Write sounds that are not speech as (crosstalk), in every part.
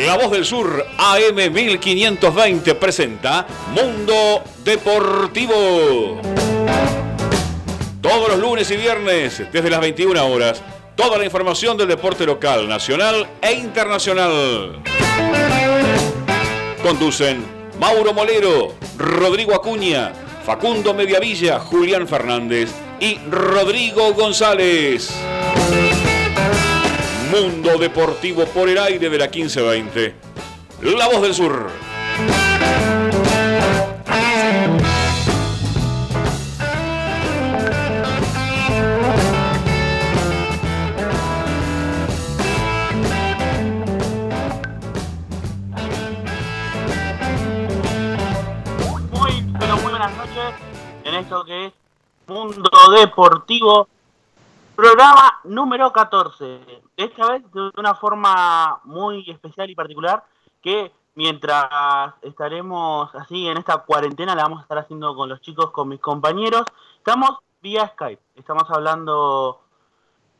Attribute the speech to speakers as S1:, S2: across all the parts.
S1: La Voz del Sur AM 1520 presenta Mundo Deportivo. Todos los lunes y viernes, desde las 21 horas, toda la información del deporte local, nacional e internacional. Conducen Mauro Molero, Rodrigo Acuña, Facundo Mediavilla, Julián Fernández y Rodrigo González. Mundo Deportivo por el aire de la 1520. La voz del sur.
S2: Muy, pero muy buenas noches en esto que es Mundo Deportivo, programa número 14. Esta vez de una forma muy especial y particular que mientras estaremos así en esta cuarentena la vamos a estar haciendo con los chicos, con mis compañeros. Estamos vía Skype, estamos hablando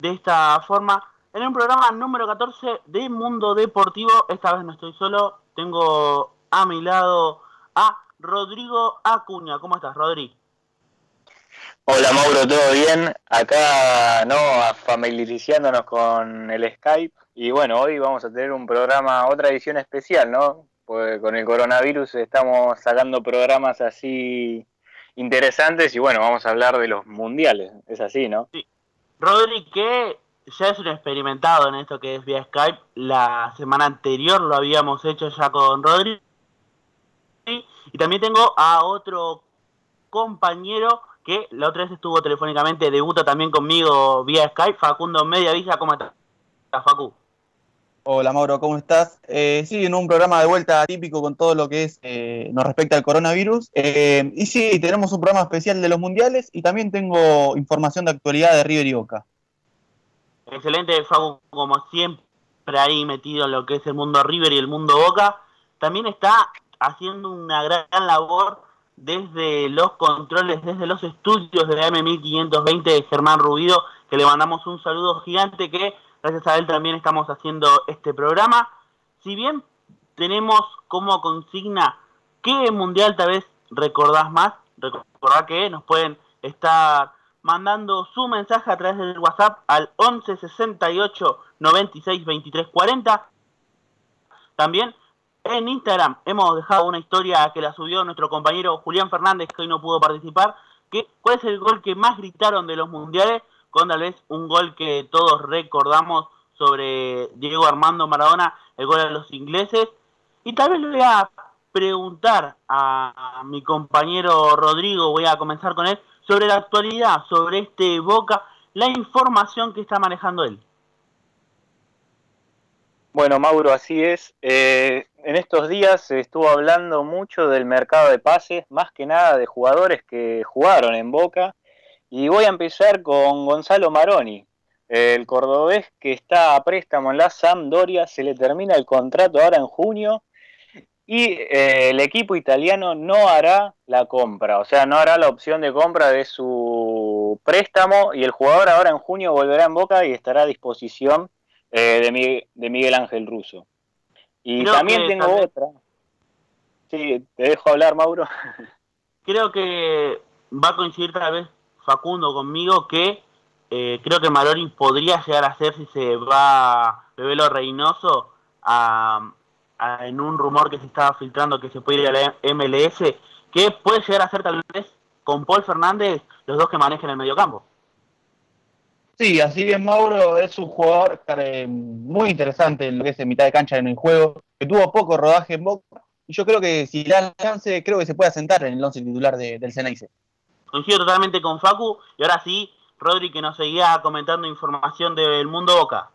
S2: de esta forma en un programa número 14 de Mundo Deportivo. Esta vez no estoy solo, tengo a mi lado a Rodrigo Acuña. ¿Cómo estás, Rodri?
S3: Hola Mauro, ¿todo bien? Acá, ¿no? Familiarizándonos con el Skype. Y bueno, hoy vamos a tener un programa, otra edición especial, ¿no? Pues con el coronavirus estamos sacando programas así interesantes y bueno, vamos a hablar de los mundiales. Es así, ¿no?
S2: Sí. Rodri, que ya es un experimentado en esto que es vía Skype. La semana anterior lo habíamos hecho ya con Rodri. Y también tengo a otro compañero que la otra vez estuvo telefónicamente, debuta también conmigo vía Skype, Facundo Mediavilla, ¿cómo estás, Facu?
S4: Hola Mauro, ¿cómo estás? Eh, sí, en un programa de vuelta típico con todo lo que es eh, nos respecta al coronavirus. Eh, y sí, tenemos un programa especial de los mundiales y también tengo información de actualidad de River y Boca.
S2: Excelente, Facu, como siempre ahí metido en lo que es el mundo River y el mundo Boca. También está haciendo una gran labor desde los controles, desde los estudios de la M1520 de Germán Rubido, que le mandamos un saludo gigante que gracias a él también estamos haciendo este programa. Si bien tenemos como consigna qué mundial tal vez recordás más, recordá que nos pueden estar mandando su mensaje a través del WhatsApp al 11 68 96 23 40. También en Instagram hemos dejado una historia que la subió nuestro compañero Julián Fernández, que hoy no pudo participar, cuál es el gol que más gritaron de los mundiales, con tal vez un gol que todos recordamos sobre Diego Armando Maradona, el gol de los ingleses. Y tal vez le voy a preguntar a mi compañero Rodrigo, voy a comenzar con él, sobre la actualidad, sobre este Boca, la información que está manejando él.
S3: Bueno, Mauro, así es. Eh, en estos días se estuvo hablando mucho del mercado de pases, más que nada de jugadores que jugaron en Boca. Y voy a empezar con Gonzalo Maroni, el cordobés que está a préstamo en la Sampdoria. Se le termina el contrato ahora en junio y eh, el equipo italiano no hará la compra, o sea, no hará la opción de compra de su préstamo y el jugador ahora en junio volverá en Boca y estará a disposición eh, de, Miguel, de, Miguel, Ángel Russo. Y Creo también tengo también... otra. Sí, te dejo hablar, Mauro.
S2: Creo que va a coincidir tal vez Facundo conmigo que eh, creo que Maroni podría llegar a ser si se va Bebelo Reynoso a, a, en un rumor que se estaba filtrando que se puede ir a la MLS, que puede llegar a ser tal vez con Paul Fernández los dos que manejen el mediocampo.
S4: Sí, así bien Mauro es un jugador eh, muy interesante en lo que es en mitad de cancha en el juego, que tuvo poco rodaje en Boca, y yo creo que si le da chance, creo que se puede asentar en el once titular de, del Ceneice.
S2: Coincido totalmente con Facu, y ahora sí, Rodri que nos seguía comentando información del mundo Boca.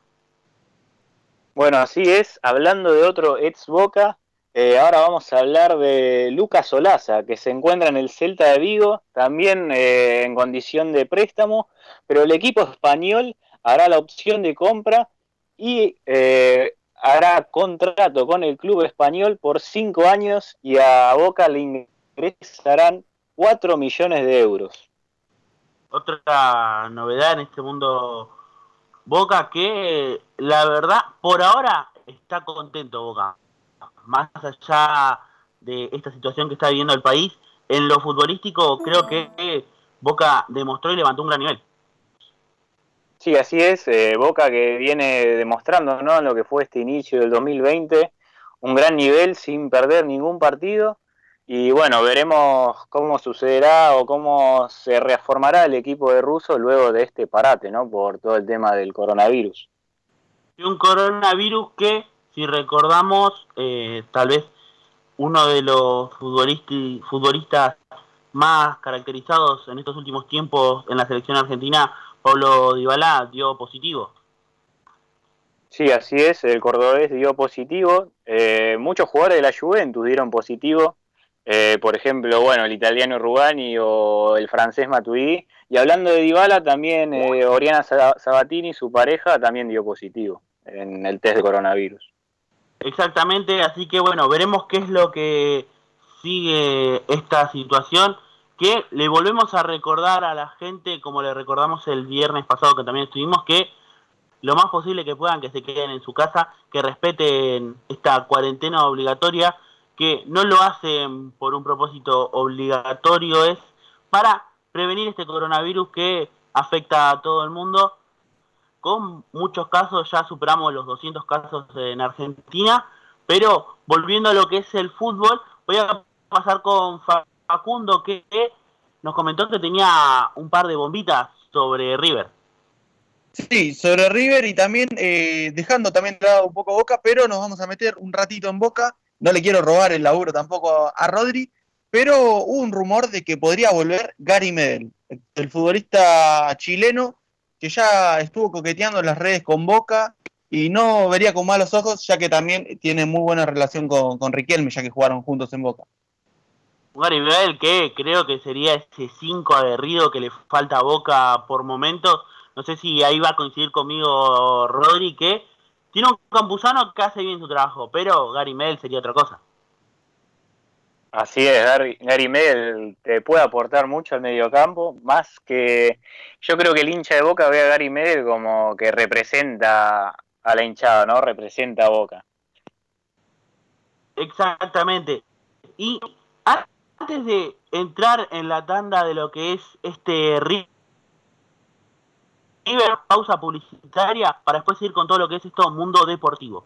S3: Bueno, así es, hablando de otro ex Boca, eh, ahora vamos a hablar de Lucas Olaza, que se encuentra en el Celta de Vigo, también eh, en condición de préstamo, pero el equipo español hará la opción de compra y eh, hará contrato con el club español por cinco años y a Boca le ingresarán 4 millones de euros.
S2: Otra novedad en este mundo Boca que la verdad por ahora está contento Boca. Más allá de esta situación que está viviendo el país, en lo futbolístico creo que Boca demostró y levantó un gran nivel.
S3: Sí, así es. Eh, Boca que viene demostrando ¿no? lo que fue este inicio del 2020, un gran nivel sin perder ningún partido. Y bueno, veremos cómo sucederá o cómo se reformará el equipo de Russo luego de este parate, ¿no? Por todo el tema del coronavirus.
S2: Un coronavirus que, si recordamos, eh, tal vez uno de los futbolistas más caracterizados en estos últimos tiempos en la selección argentina Pablo Dybala dio positivo.
S3: Sí, así es, el cordobés dio positivo. Eh, muchos jugadores de la Juventus dieron positivo. Eh, por ejemplo, bueno, el italiano Rugani o el francés Matuidi. Y hablando de Dybala, también eh, Oriana Sabatini, su pareja, también dio positivo en el test de coronavirus.
S2: Exactamente, así que bueno, veremos qué es lo que sigue esta situación que le volvemos a recordar a la gente, como le recordamos el viernes pasado que también estuvimos, que lo más posible que puedan, que se queden en su casa, que respeten esta cuarentena obligatoria, que no lo hacen por un propósito obligatorio, es para prevenir este coronavirus que afecta a todo el mundo. Muchos casos, ya superamos los 200 casos en Argentina, pero volviendo a lo que es el fútbol, voy a pasar con Facundo que nos comentó que tenía un par de bombitas sobre River.
S4: Sí, sobre River y también eh, dejando también de lado un poco Boca, pero nos vamos a meter un ratito en Boca. No le quiero robar el laburo tampoco a Rodri, pero hubo un rumor de que podría volver Gary Medel, el futbolista chileno que ya estuvo coqueteando las redes con Boca y no vería con malos ojos, ya que también tiene muy buena relación con, con Riquelme, ya que jugaron juntos en Boca.
S2: Garibel que creo que sería ese 5 aguerrido que le falta a Boca por momentos. No sé si ahí va a coincidir conmigo Rodri, que tiene un campusano que hace bien su trabajo, pero Gary Mel sería otra cosa.
S3: Así es, Gary, Gary Mel te puede aportar mucho al mediocampo, más que yo creo que el hincha de Boca ve a Gary Mel como que representa a la hinchada, ¿no? Representa a Boca.
S2: Exactamente. Y antes de entrar en la tanda de lo que es este River, pausa publicitaria para después ir con todo lo que es esto mundo deportivo.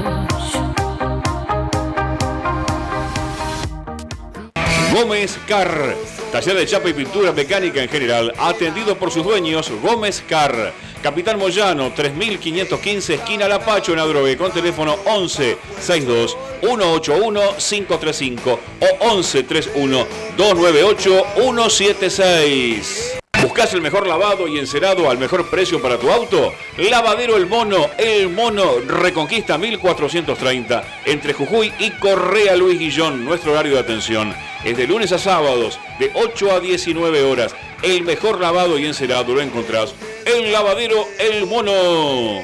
S1: Gómez Car, taller de chapa y pintura mecánica en general, atendido por sus dueños Gómez Car. Capitán Moyano, 3515, esquina Lapacho en Adrogué, con teléfono 11 62 181 535 o 11 31 298 176. ¿Buscas el mejor lavado y encerado al mejor precio para tu auto? Lavadero El Mono, El Mono Reconquista 1430, entre Jujuy y Correa Luis Guillón, nuestro horario de atención. Es de lunes a sábados, de 8 a 19 horas. El mejor lavado y encerado lo encontrás en Lavadero El Mono.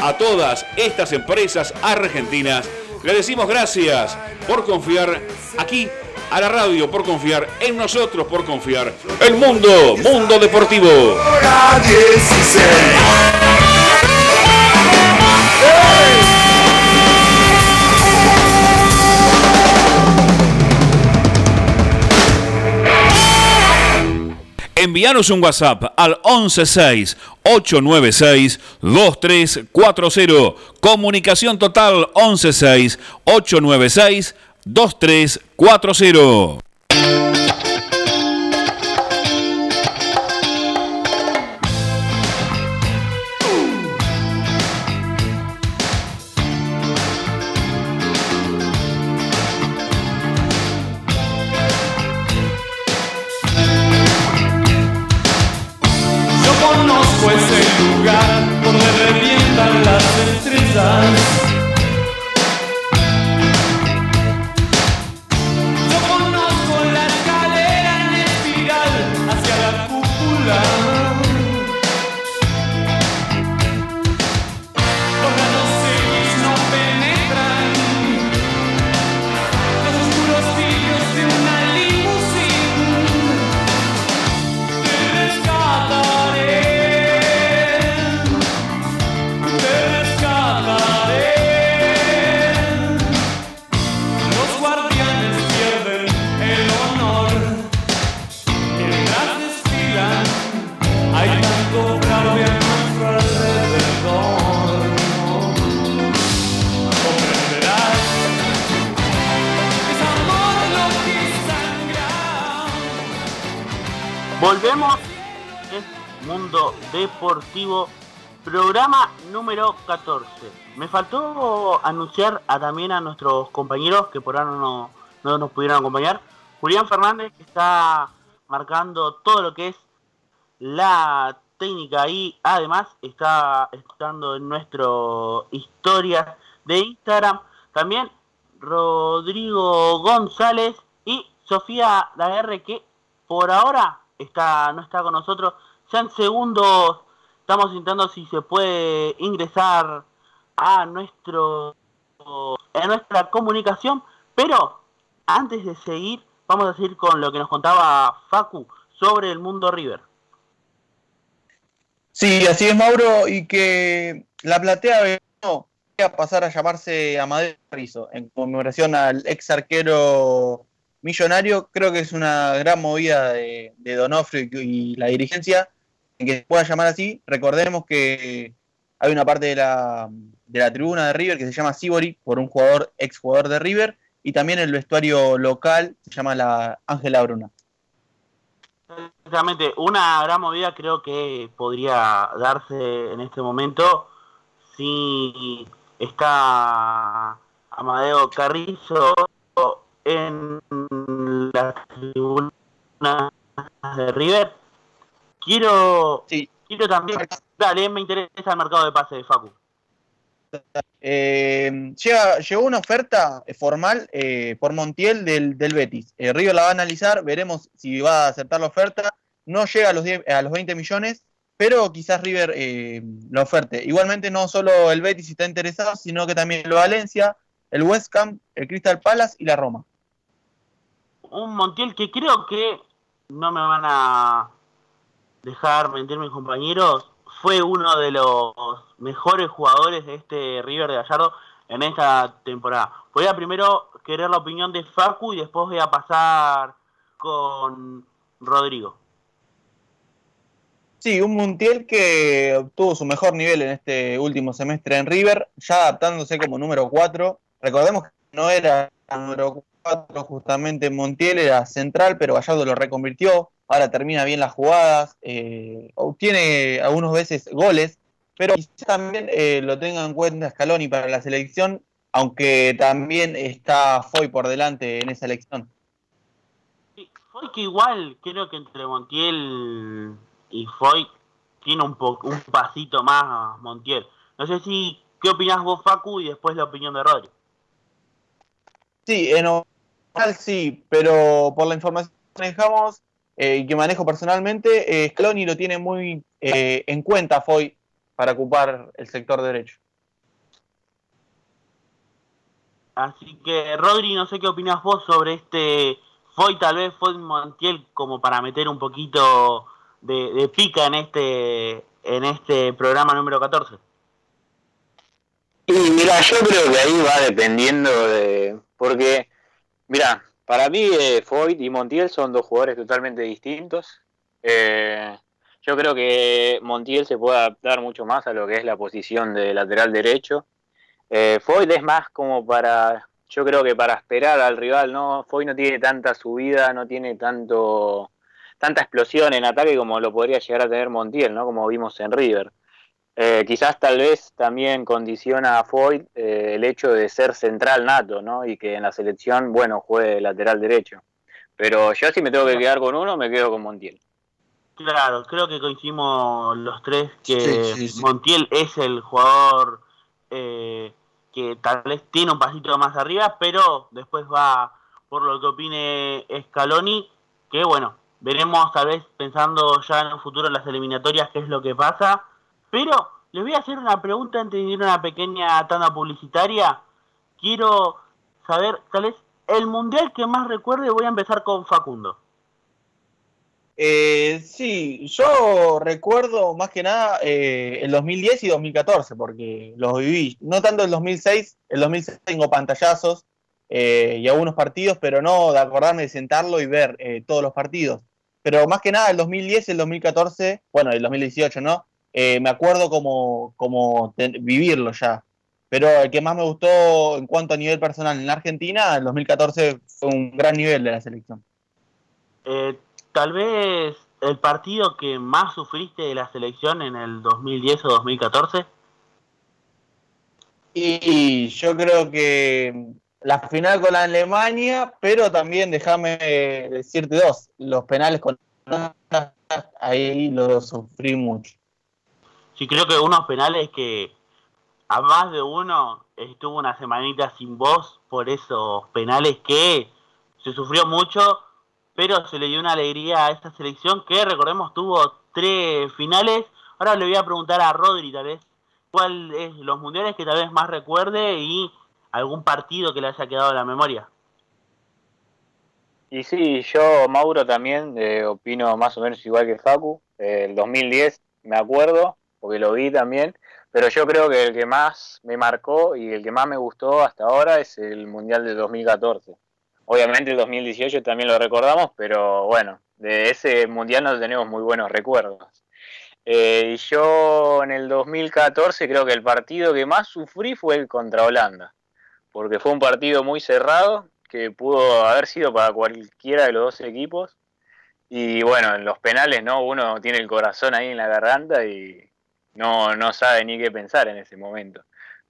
S1: A todas estas empresas argentinas le decimos gracias por confiar aquí a la radio por confiar, en nosotros por confiar. El mundo, mundo deportivo. Envíanos un WhatsApp al 116-896-2340. Comunicación total 116-896-2340. 2340.
S2: Faltó anunciar a, también a nuestros compañeros que por ahora no, no nos pudieron acompañar. Julián Fernández que está marcando todo lo que es la técnica y además está estando en nuestro historia de Instagram. También Rodrigo González y Sofía Laguerre que por ahora está, no está con nosotros. Ya en segundos estamos intentando si se puede ingresar a nuestro a nuestra comunicación, pero antes de seguir, vamos a seguir con lo que nos contaba Facu sobre el mundo River.
S4: Sí, así es Mauro, y que la platea no, a pasar a llamarse Amadeo Rizzo, en conmemoración al ex arquero Millonario creo que es una gran movida de, de Donofrio y, la dirigencia en que se pueda llamar así. Recordemos que hay una parte de la, de la tribuna de River que se llama Sibori por un jugador, ex jugador de River, y también el vestuario local se llama la Ángela Bruna.
S2: Exactamente, una gran movida creo que podría darse en este momento si está Amadeo Carrizo en la tribuna de River. Quiero, quiero también, dale, me interesa el mercado de pase de Facu.
S4: Eh, llegó una oferta formal eh, por Montiel del, del Betis. Eh, River la va a analizar, veremos si va a aceptar la oferta. No llega a los, 10, a los 20 millones, pero quizás River eh, la oferte. Igualmente no solo el Betis está interesado, sino que también el Valencia, el West Ham, el Crystal Palace y la Roma
S2: un Montiel que creo que no me van a dejar mentir mis compañeros, fue uno de los mejores jugadores de este River de Gallardo en esta temporada. Voy a primero querer la opinión de Facu y después voy a pasar con Rodrigo.
S4: Sí, un Montiel que obtuvo su mejor nivel en este último semestre en River, ya adaptándose como número 4. Recordemos que no era número 4 justamente Montiel era central, pero Gallardo lo reconvirtió, ahora termina bien las jugadas, eh, obtiene algunas veces goles, pero quizás también eh, lo tenga en cuenta Scaloni para la selección, aunque también está Foy por delante en esa elección.
S2: Sí, Foy que igual creo que entre Montiel y Foy tiene un, un pasito más Montiel. No sé si, ¿qué opinas vos Facu y después la opinión de Rodri?
S4: Sí, en oral sí, pero por la información que manejamos eh, y que manejo personalmente, eh, Scaloni lo tiene muy eh, en cuenta Foy para ocupar el sector derecho.
S2: Así que, Rodri, no sé qué opinas vos sobre este Foy, tal vez Foy Montiel, como para meter un poquito de, de, pica en este, en este programa número 14.
S3: Y mira, yo creo que ahí va dependiendo de. Porque, mira, para mí eh, Foyt y Montiel son dos jugadores totalmente distintos. Eh, yo creo que Montiel se puede adaptar mucho más a lo que es la posición de lateral derecho. Eh, Foyt es más como para, yo creo que para esperar al rival, ¿no? Foyt no tiene tanta subida, no tiene tanto tanta explosión en ataque como lo podría llegar a tener Montiel, ¿no? Como vimos en River. Eh, quizás tal vez también condiciona a Foyt eh, el hecho de ser central nato, ¿no? Y que en la selección, bueno, juegue lateral derecho. Pero yo si me tengo que quedar con uno, me quedo con Montiel.
S2: Claro, creo que coincidimos los tres que sí, sí, sí. Montiel es el jugador eh, que tal vez tiene un pasito más arriba, pero después va por lo que opine Scaloni, que bueno, veremos tal vez pensando ya en un futuro en las eliminatorias qué es lo que pasa. Pero les voy a hacer una pregunta antes de ir a una pequeña tanda publicitaria. Quiero saber, tal vez, el mundial que más recuerde, voy a empezar con Facundo.
S4: Eh, sí, yo recuerdo más que nada eh, el 2010 y 2014, porque los viví. No tanto el 2006, el 2006 tengo pantallazos eh, y algunos partidos, pero no de acordarme de sentarlo y ver todos los partidos. Pero más que nada el 2010 y el 2014, bueno, el 2018, ¿no? Eh, me acuerdo como, como vivirlo ya. Pero el que más me gustó en cuanto a nivel personal en la Argentina, el 2014 fue un gran nivel de la selección.
S2: Eh, tal vez el partido que más sufriste de la selección en el 2010 o 2014.
S4: Y yo creo que la final con la Alemania, pero también déjame decirte dos, los penales con ahí lo sufrí mucho.
S2: Sí, creo que unos penales que a más de uno estuvo una semanita sin voz por esos penales que se sufrió mucho, pero se le dio una alegría a esta selección que, recordemos, tuvo tres finales. Ahora le voy a preguntar a Rodri, tal vez, cuál es los mundiales que tal vez más recuerde y algún partido que le haya quedado en la memoria.
S3: Y sí, yo, Mauro, también eh, opino más o menos igual que Facu. Eh, el 2010, me acuerdo, porque lo vi también, pero yo creo que el que más me marcó y el que más me gustó hasta ahora es el Mundial de 2014. Obviamente el 2018 también lo recordamos, pero bueno, de ese Mundial no tenemos muy buenos recuerdos. Eh, y yo en el 2014 creo que el partido que más sufrí fue el contra Holanda, porque fue un partido muy cerrado, que pudo haber sido para cualquiera de los dos equipos. Y bueno, en los penales, ¿no? Uno tiene el corazón ahí en la garganta y no, no sabe ni qué pensar en ese momento.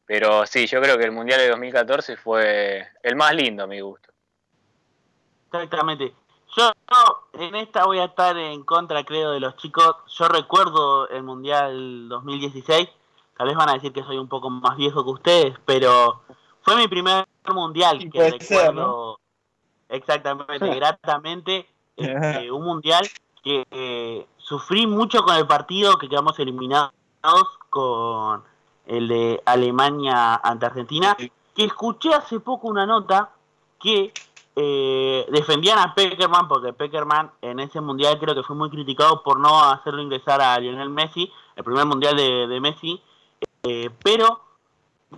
S3: Pero sí, yo creo que el Mundial de 2014 fue el más lindo a mi gusto.
S2: Exactamente. Yo, en esta voy a estar en contra, creo, de los chicos. Yo recuerdo el Mundial 2016. Tal vez van a decir que soy un poco más viejo que ustedes, pero fue mi primer mundial
S4: Sí,
S2: que recuerdo
S4: ser, ¿no?
S2: exactamente, (laughs) gratamente. este, un mundial que eh, sufrí mucho con el partido que quedamos eliminados con el de Alemania ante Argentina. Que escuché hace poco una nota que eh, defendían a Peckerman porque Peckerman en ese mundial creo que fue muy criticado por no hacerlo ingresar a Lionel Messi, el primer mundial de, de Messi, eh, pero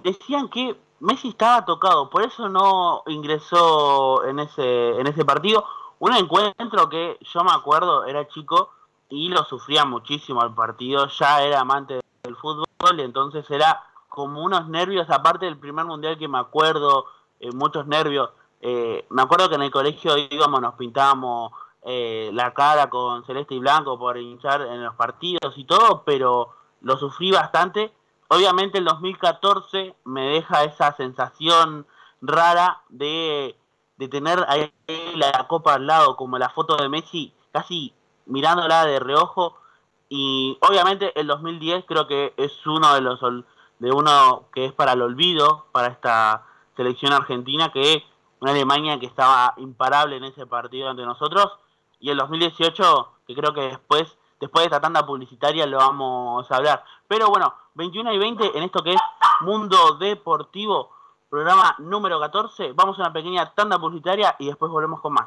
S2: decían que Messi estaba tocado, por eso no ingresó en ese, en ese partido. Un encuentro que yo me acuerdo, era chico y lo sufría muchísimo al partido, ya era amante del fútbol, y entonces era como unos nervios, aparte del primer mundial que me acuerdo, eh, muchos nervios Eh, me acuerdo que en el colegio íbamos, nos pintábamos eh, la cara con celeste y blanco por hinchar en los partidos y todo, pero lo sufrí bastante. Obviamente el 2014 me deja esa sensación rara de, de tener ahí la copa al lado, como la foto de Messi, casi mirándola de reojo. Y obviamente el 2010 creo que es uno de los de uno que es para el olvido para esta selección argentina que una Alemania que estaba imparable en ese partido ante nosotros. Y el 2018 que creo que después después de esta tanda publicitaria lo vamos a hablar. Pero bueno 21 y 20 en esto que es Mundo Deportivo programa número 14 vamos a una pequeña tanda publicitaria y después volvemos con más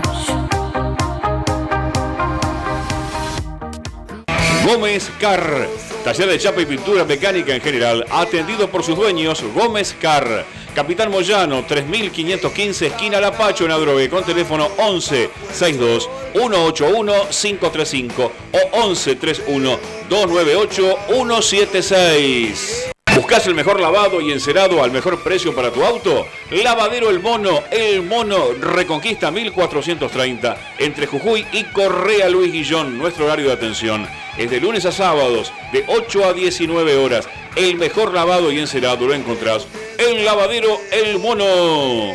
S1: Gómez Car. Taller de chapa y pintura mecánica en general, atendido por sus dueños, Gómez Car. Capitán Moyano, 3515, esquina Lapacho en Adrogue, con teléfono 11 62 181 535 o 11 31 298 176. ¿Buscas el mejor lavado y encerado al mejor precio para tu auto? Lavadero El Mono, El Mono Reconquista 1430, entre Jujuy y Correa Luis Guillón, nuestro horario de atención es de lunes a sábados, de 8 a 19 horas. El mejor lavado y encerado lo encontrás en Lavadero El Mono.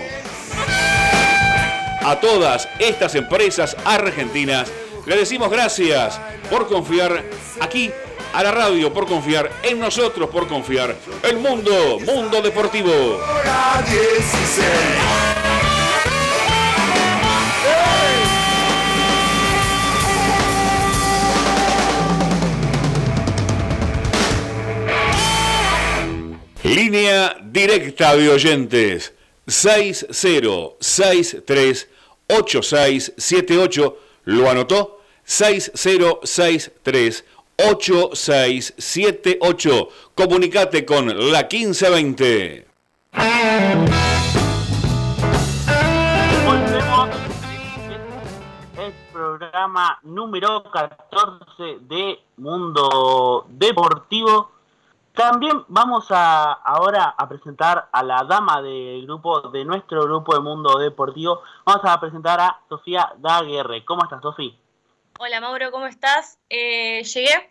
S1: A todas estas empresas argentinas le decimos gracias por confiar aquí a la radio, por confiar en nosotros, por confiar el mundo, mundo deportivo. Línea directa de oyentes 60638678. ¿Lo anotó? 60638678. Comunicate con la 1520.
S2: Volvemos. El programa número 14 de Mundo Deportivo. También vamos a ahora a presentar a la dama del grupo, de nuestro grupo de Mundo Deportivo. Vamos a presentar a Sofía Daguerre. ¿Cómo estás, Sofía?
S5: Hola, Mauro, ¿cómo estás? Eh, llegué,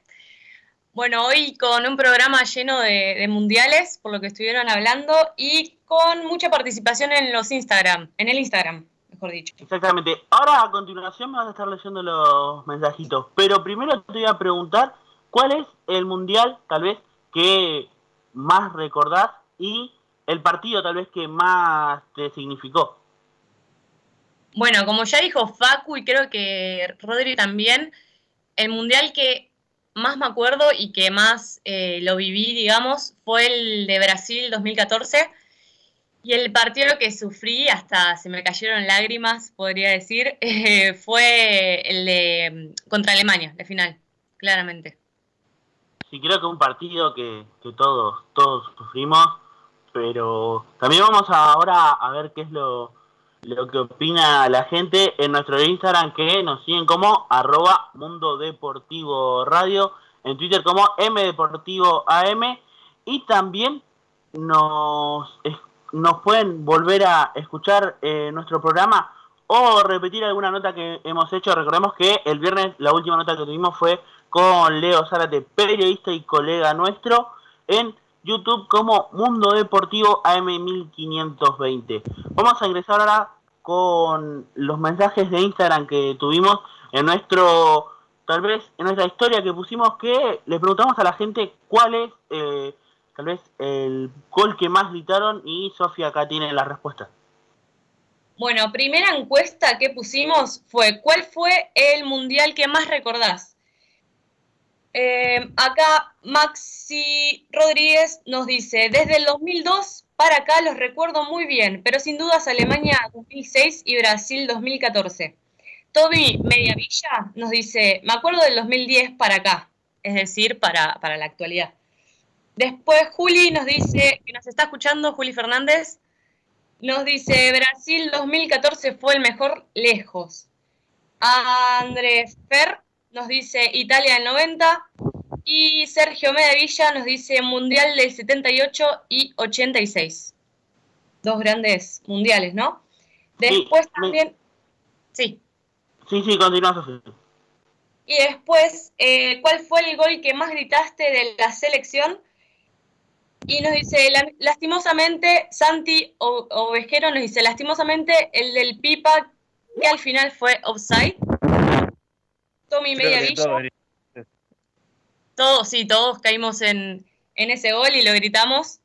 S5: bueno, hoy con un programa lleno de, mundiales, por lo que estuvieron hablando, y con mucha participación en los Instagram, en el Instagram, mejor dicho.
S2: Exactamente. Ahora a continuación me vas a estar leyendo los mensajitos, pero primero te voy a preguntar cuál es el mundial, tal vez, que más recordás y el partido tal vez que más te significó.
S5: Bueno, como ya dijo Facu y creo que Rodri también, el mundial que más me acuerdo y que más eh, lo viví, digamos, fue el de Brasil 2014. Y el partido que sufrí, hasta se me cayeron lágrimas, podría decir, (laughs) eh, fue el de mm, contra Alemania, la final, claramente.
S2: Sí, creo que un partido que, que todos, todos sufrimos, pero también vamos ahora a ver qué es lo, lo que opina la gente en nuestro Instagram que nos siguen como arroba Mundo Deportivo Radio, en Twitter como M Deportivo AM y también nos, nos pueden volver a escuchar eh, nuestro programa o repetir alguna nota que hemos hecho. Recordemos que el viernes la última nota que tuvimos fue con Leo Zárate, periodista y colega nuestro, en YouTube como Mundo Deportivo AM1520. Vamos a ingresar ahora con los mensajes de Instagram que tuvimos en nuestro, tal vez en nuestra historia que pusimos que le preguntamos a la gente cuál es eh, tal vez el gol que más gritaron y Sofía acá tiene la respuesta.
S5: Bueno, primera encuesta que pusimos fue ¿cuál fue el mundial que más recordás? Eh, acá Maxi Rodríguez nos dice, desde el 2002 para acá los recuerdo muy bien, pero sin dudas Alemania 2006 y Brasil 2014. Toby Mediavilla nos dice, me acuerdo del 2010 para acá, es decir, para, para la actualidad. Después Juli nos dice, que nos está escuchando, Juli Fernández, nos dice, Brasil 2014 fue el mejor lejos. Andrés Fer nos dice Italia del 90 y Sergio Medavilla nos dice Mundial del 78 y 86. Dos grandes mundiales, ¿no? Después también... Sí.
S2: Sí, sí, continúa,
S5: Y después, eh, ¿cuál fue el gol que más gritaste de la selección? Y nos dice, lastimosamente, Santi Ovejero nos dice, lastimosamente, el del Pipa, que al final fue offside. Tommy Mediavilla. Todos, sí, todos caímos en, ese gol y lo gritamos.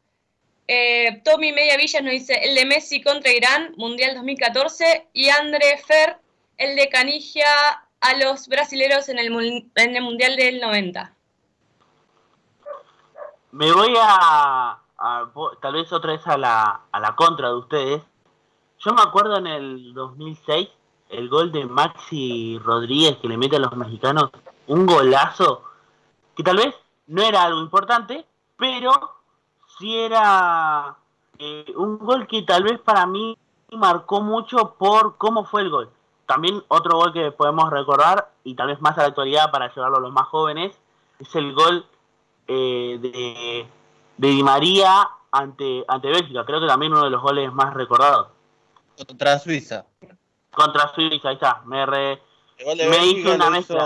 S5: Eh, Tommy Mediavilla nos dice el de Messi contra Irán, Mundial 2014, y André Fer, el de Canigia a los brasileros en el, Mundial del 90.
S2: Me voy a, tal vez otra vez a la, a la contra de ustedes. Yo me acuerdo en el 2006 el gol de Maxi Rodríguez que le mete a los mexicanos, un golazo, que tal vez no era algo importante, pero sí era eh, un gol que tal vez para mí marcó mucho por cómo fue el gol. También otro gol que podemos recordar, y tal vez más a la actualidad para llevarlo a los más jóvenes, es el gol eh, de, de Di María ante, ante Bélgica. Creo que también uno de los goles más recordados.
S4: Contra Suiza.
S2: Contra Suiza, ahí está. Me, re, me hice una mezcla.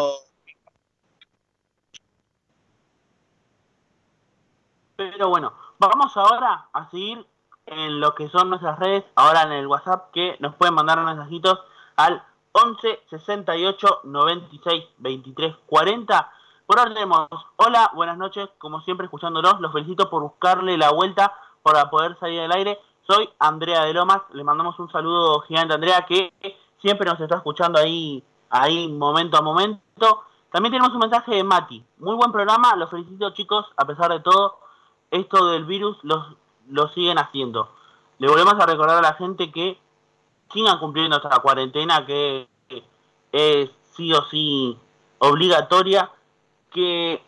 S2: Pero bueno, vamos ahora a seguir en lo que son nuestras redes, ahora en el WhatsApp, que nos pueden mandar mensajitos al 11 68 96 23 40. Por ahora tenemos, hola, buenas noches, como siempre escuchándolos, los felicito por buscarle la vuelta para poder salir del aire. Soy Andrea de Lomas, le mandamos un saludo gigante a Andrea que siempre nos está escuchando ahí, ahí momento a momento. También tenemos un mensaje de Mati. Muy buen programa, los felicito chicos, a pesar de todo, esto del virus los, lo siguen haciendo. Le volvemos a recordar a la gente que sigan cumpliendo esta cuarentena que es sí o sí obligatoria, que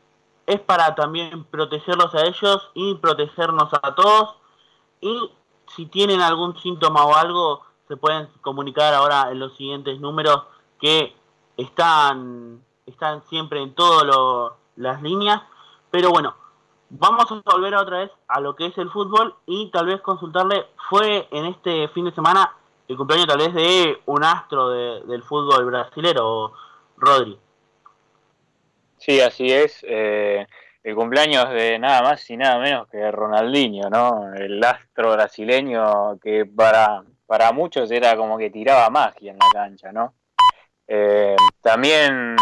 S2: es para también protegerlos a ellos y protegernos a todos. Y si tienen algún síntoma o algo, se pueden comunicar ahora en los siguientes números que están, están siempre en todas las líneas. Pero bueno, vamos a volver otra vez a lo que es el fútbol y tal vez consultarle, fue en este fin de semana el cumpleaños tal vez de un astro del fútbol brasilero, Rodri.
S3: Sí, así es. Eh, el cumpleaños de nada más y nada menos que Ronaldinho, ¿no? El astro brasileño que para, para muchos era como que tiraba magia en la cancha, ¿no? Eh, también,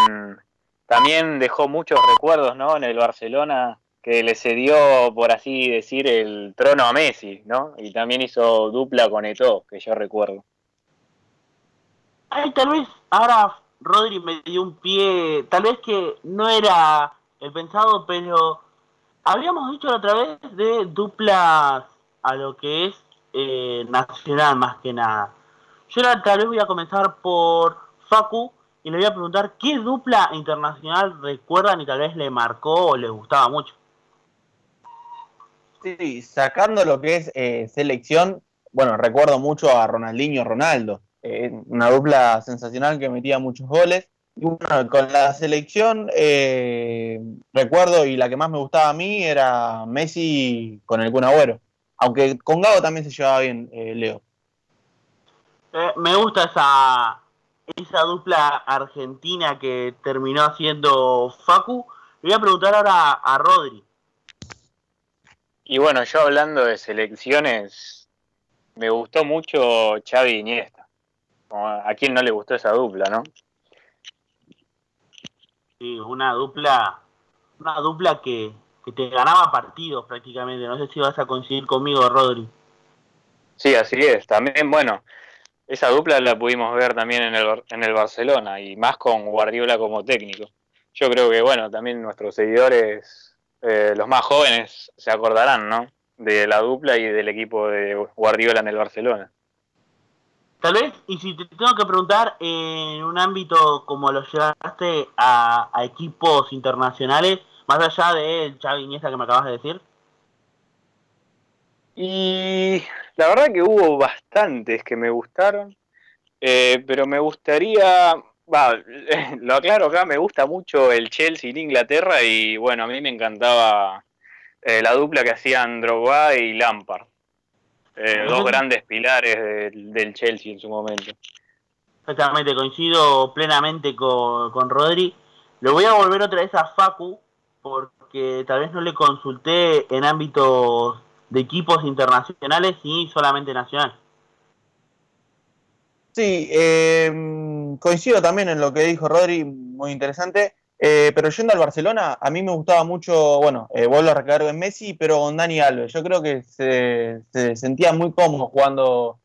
S3: también dejó muchos recuerdos, ¿no? En el Barcelona, que le cedió, por así decir, el trono a Messi, ¿no? Y también hizo dupla con Eto, que yo recuerdo.
S2: Ay, tal vez ahora Rodri me dio un pie, tal vez que no era el pensado, pero habíamos dicho la otra vez de duplas a lo que es eh, nacional más que nada. Yo ahora tal vez voy a comenzar por Facu y le voy a preguntar qué dupla internacional recuerdan y tal vez le marcó o le gustaba mucho.
S4: Sí, sacando lo que es eh, selección, bueno, recuerdo mucho a Ronaldinho Ronaldo, eh, una dupla sensacional que metía muchos goles. Y bueno, con la selección, eh, recuerdo, y la que más me gustaba a mí era Messi con el Kun Agüero. Aunque con Gago también se llevaba bien, Leo.
S2: me gusta esa, esa dupla argentina que terminó haciendo Facu. Le voy a preguntar ahora a Rodri.
S3: Y bueno, yo hablando de selecciones, me gustó mucho Xavi Iniesta. A quién no le gustó esa dupla, ¿no?
S2: Sí, una dupla, una dupla que, te ganaba partidos prácticamente. No sé si vas a coincidir conmigo, Rodri.
S3: Sí, así es. También, bueno, esa dupla la pudimos ver también en el, en el Barcelona y más con Guardiola como técnico. Yo creo que, bueno, también nuestros seguidores eh, los más jóvenes se acordarán, ¿no? De la dupla y del equipo de Guardiola en el Barcelona.
S2: Tal vez, y si te tengo que preguntar, en un ámbito como lo llevaste a, equipos internacionales, más allá de Xavi Iniesta que me acabas de decir.
S3: Y la verdad que hubo bastantes que me gustaron, eh, pero me gustaría Lo (laughs) aclaro acá, me gusta mucho el Chelsea en Inglaterra y bueno, a mí me encantaba eh, la dupla que hacían Drogba y Lampard. Eh, dos grandes pilares del Chelsea en su momento.
S2: Exactamente, coincido plenamente con, con Rodri. Lo voy a volver otra vez a Facu, porque tal vez no le consulté en ámbitos de equipos internacionales y solamente nacional.
S4: Sí, em, coincido también en lo que dijo Rodri, muy interesante. Eh, pero yendo al Barcelona, a mí me gustaba mucho, bueno, eh, vuelvo a recargar en Messi, pero con Dani Alves. Yo creo que se, sentía muy cómodo jugando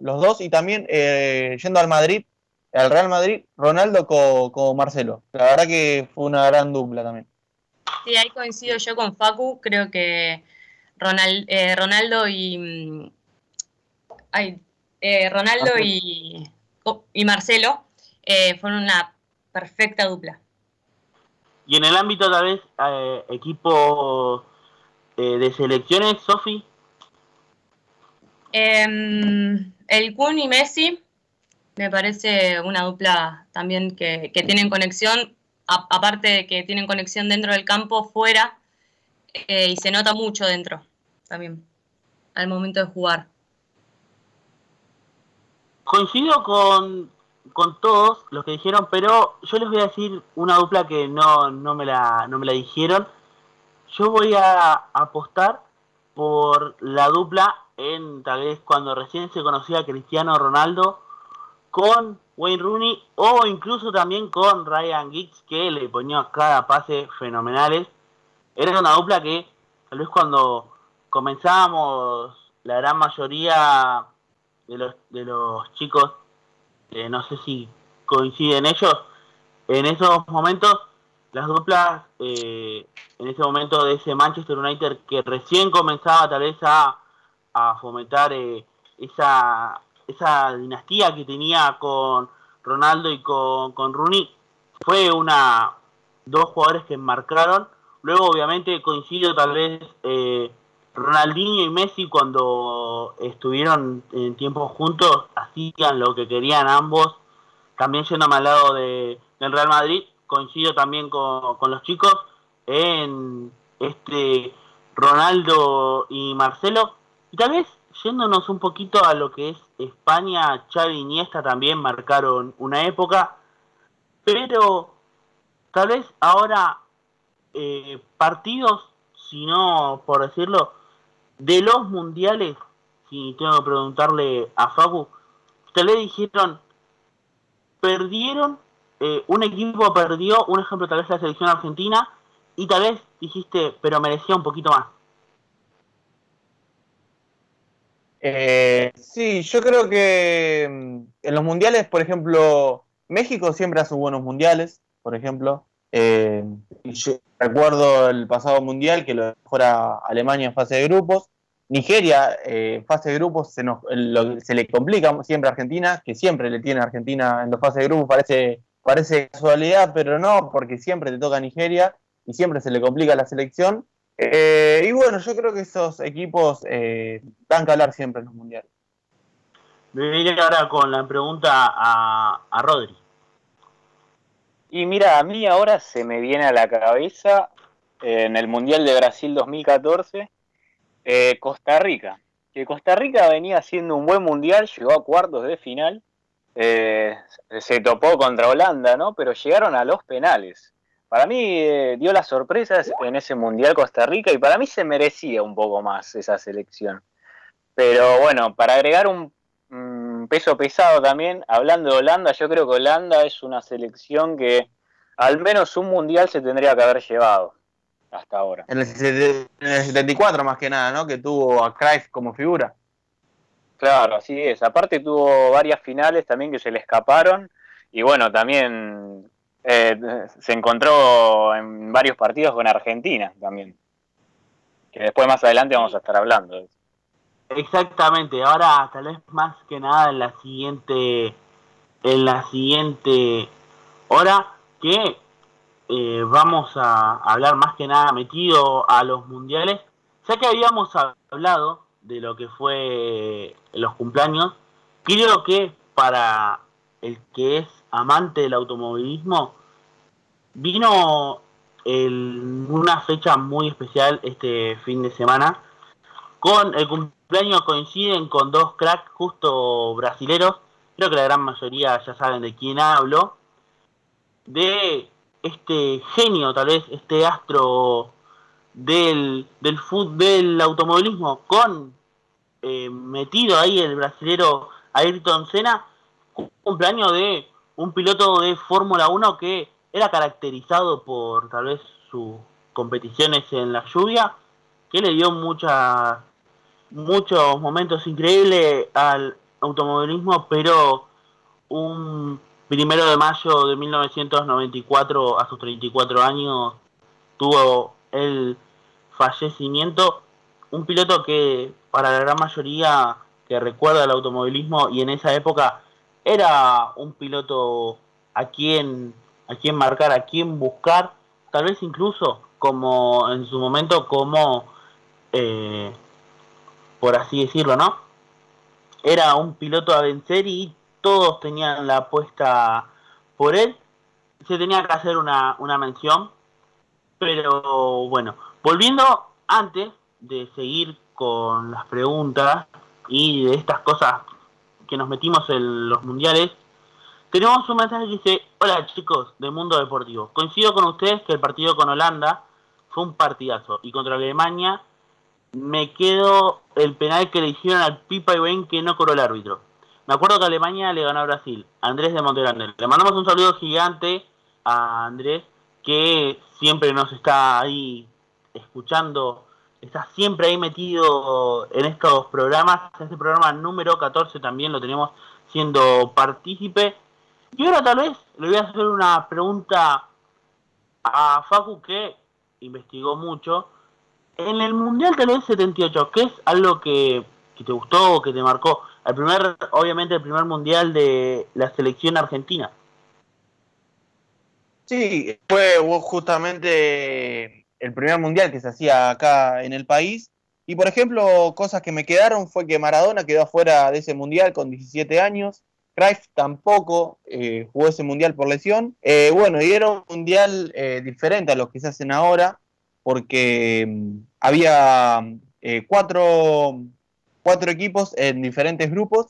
S4: los dos y también eh, yendo al Madrid, al Real Madrid, Ronaldo con, Marcelo. La verdad que fue una gran dupla también.
S5: Sí, ahí coincido yo con Facu. Creo que Ronaldo y. Mm, ay, Ronaldo y, y, Marcelo eh, fueron una perfecta dupla.
S2: Y en el ámbito tal vez eh, equipo de selecciones, Sofi.
S5: Em, el Kun y Messi me parece una dupla también que, tienen conexión, aparte de que tienen conexión dentro del campo, fuera, y se nota mucho dentro también, al momento de jugar
S2: coincido con, todos los que dijeron, pero yo les voy a decir una dupla que no, no, me, la, no me la dijeron. Yo voy a apostar por la dupla en tal vez cuando recién se conocía Cristiano Ronaldo con Wayne Rooney o incluso también con Ryan Giggs que le ponía cada pase fenomenales. Era una dupla que tal vez cuando comenzábamos la gran mayoría de los, de los chicos, no sé si coinciden ellos, en esos momentos, las duplas, eh, en ese momento de ese Manchester United que recién comenzaba tal vez a, fomentar eh, esa, esa dinastía que tenía con Ronaldo y con, con Rooney, fue una dos jugadores que marcaron. Luego, obviamente, coincido tal vez eh, Ronaldinho y Messi cuando estuvieron en tiempo juntos hacían lo que querían ambos. También yéndome al lado de, del Real Madrid, coincido también con, los chicos en este Ronaldo y Marcelo. Y tal vez yéndonos un poquito a lo que es España, Xavi y Iniesta también marcaron una época. Pero tal vez ahora eh, partidos, si no por decirlo, de los mundiales, si tengo que preguntarle a Facu, usted le dijeron, perdieron, eh, un equipo perdió, un ejemplo tal vez la selección argentina, y tal vez dijiste, pero merecía un poquito más?
S4: Eh, sí, yo creo que mm, en los mundiales, por ejemplo, México siempre hace buenos mundiales, por ejemplo. Eh, yo recuerdo el pasado mundial que lo fuera Alemania en fase de grupos. Nigeria, eh, fase de grupos, se, nos, se le complica siempre a Argentina, que siempre le tiene a Argentina en los fases de grupos, parece, parece casualidad, pero no, porque siempre te toca a Nigeria y siempre se le complica la selección. Eh, y bueno, yo creo que esos equipos eh, dan que hablar siempre en los mundiales.
S2: Me iré ahora con la pregunta a, a Rodri.
S3: Y mira, a mí ahora se me viene a la cabeza en el Mundial de Brasil 2014, eh, Costa Rica. Que Costa Rica venía haciendo un buen mundial, llegó a cuartos de final, eh, se topó contra Holanda, ¿no? Pero llegaron a los penales para mí eh, dio las sorpresas en ese Mundial Costa Rica y para mí se merecía un poco más esa selección. Pero bueno, para agregar un peso pesado también, hablando de Holanda, yo creo que Holanda es una selección que al menos un Mundial se tendría que haber llevado hasta ahora.
S4: En el, 74 más que nada, ¿no? Que tuvo a Cruyff como figura.
S3: Claro, así es. Aparte tuvo varias finales también que se le escaparon. Y bueno, también eh, se encontró en varios partidos con Argentina también. Que después más adelante vamos a estar hablando.
S2: Exactamente, ahora tal vez más que nada en la siguiente en la siguiente hora que eh, vamos a hablar más que nada metido a los mundiales, ya que habíamos hablado de lo que fue los cumpleaños, creo que para el que es amante del automovilismo, vino en una fecha muy especial este fin de semana. Con el cumpleaños coinciden con dos cracks justo brasileros. Creo que la gran mayoría ya saben de quién hablo. De este genio, tal vez, este astro del, del fútbol, del automovilismo, con eh, metido ahí el brasilero Ayrton Senna, cumpleaños de un piloto de Fórmula 1 que era caracterizado por tal vez sus competiciones en la lluvia, que le dio muchas muchos momentos increíbles al automovilismo, pero un primero de mayo de 1994 a sus 34 años tuvo el fallecimiento, un piloto que para la gran mayoría que recuerda el automovilismo y en esa época era un piloto a quien, a quien marcar, a quien buscar, tal vez incluso como en su momento como, eh, por así decirlo, ¿no? Era un piloto a vencer y todos tenían la apuesta por él. Se tenía que hacer una, una mención, pero bueno, volviendo antes de seguir con las preguntas y de estas cosas que nos metimos en los mundiales, tenemos un mensaje que dice, hola chicos de Mundo Deportivo, coincido con ustedes que el partido con Holanda fue un partidazo y contra Alemania me quedo el penal que le hicieron al Pipa Ibain que no cobró el árbitro. Me acuerdo que Alemania le ganó a Brasil, Andrés de Monterrey. Le mandamos un saludo gigante a Andrés que siempre nos está ahí escuchando está siempre ahí metido en estos programas. Este programa número 14 también lo tenemos siendo partícipe. Y ahora tal vez le voy a hacer una pregunta a Facu que investigó mucho. En el Mundial vez 78, ¿qué es algo que, te gustó, que te marcó? El primer, obviamente el primer Mundial de la selección argentina.
S4: Sí, fue justamente el primer mundial que se hacía acá en el país. Y por ejemplo, cosas que me quedaron fue que Maradona quedó afuera de ese mundial con 17 años. Cruyff tampoco eh, jugó ese mundial por lesión. Eh, bueno, y era un mundial eh, diferente a los que se hacen ahora, porque mm, había cuatro, cuatro equipos en diferentes grupos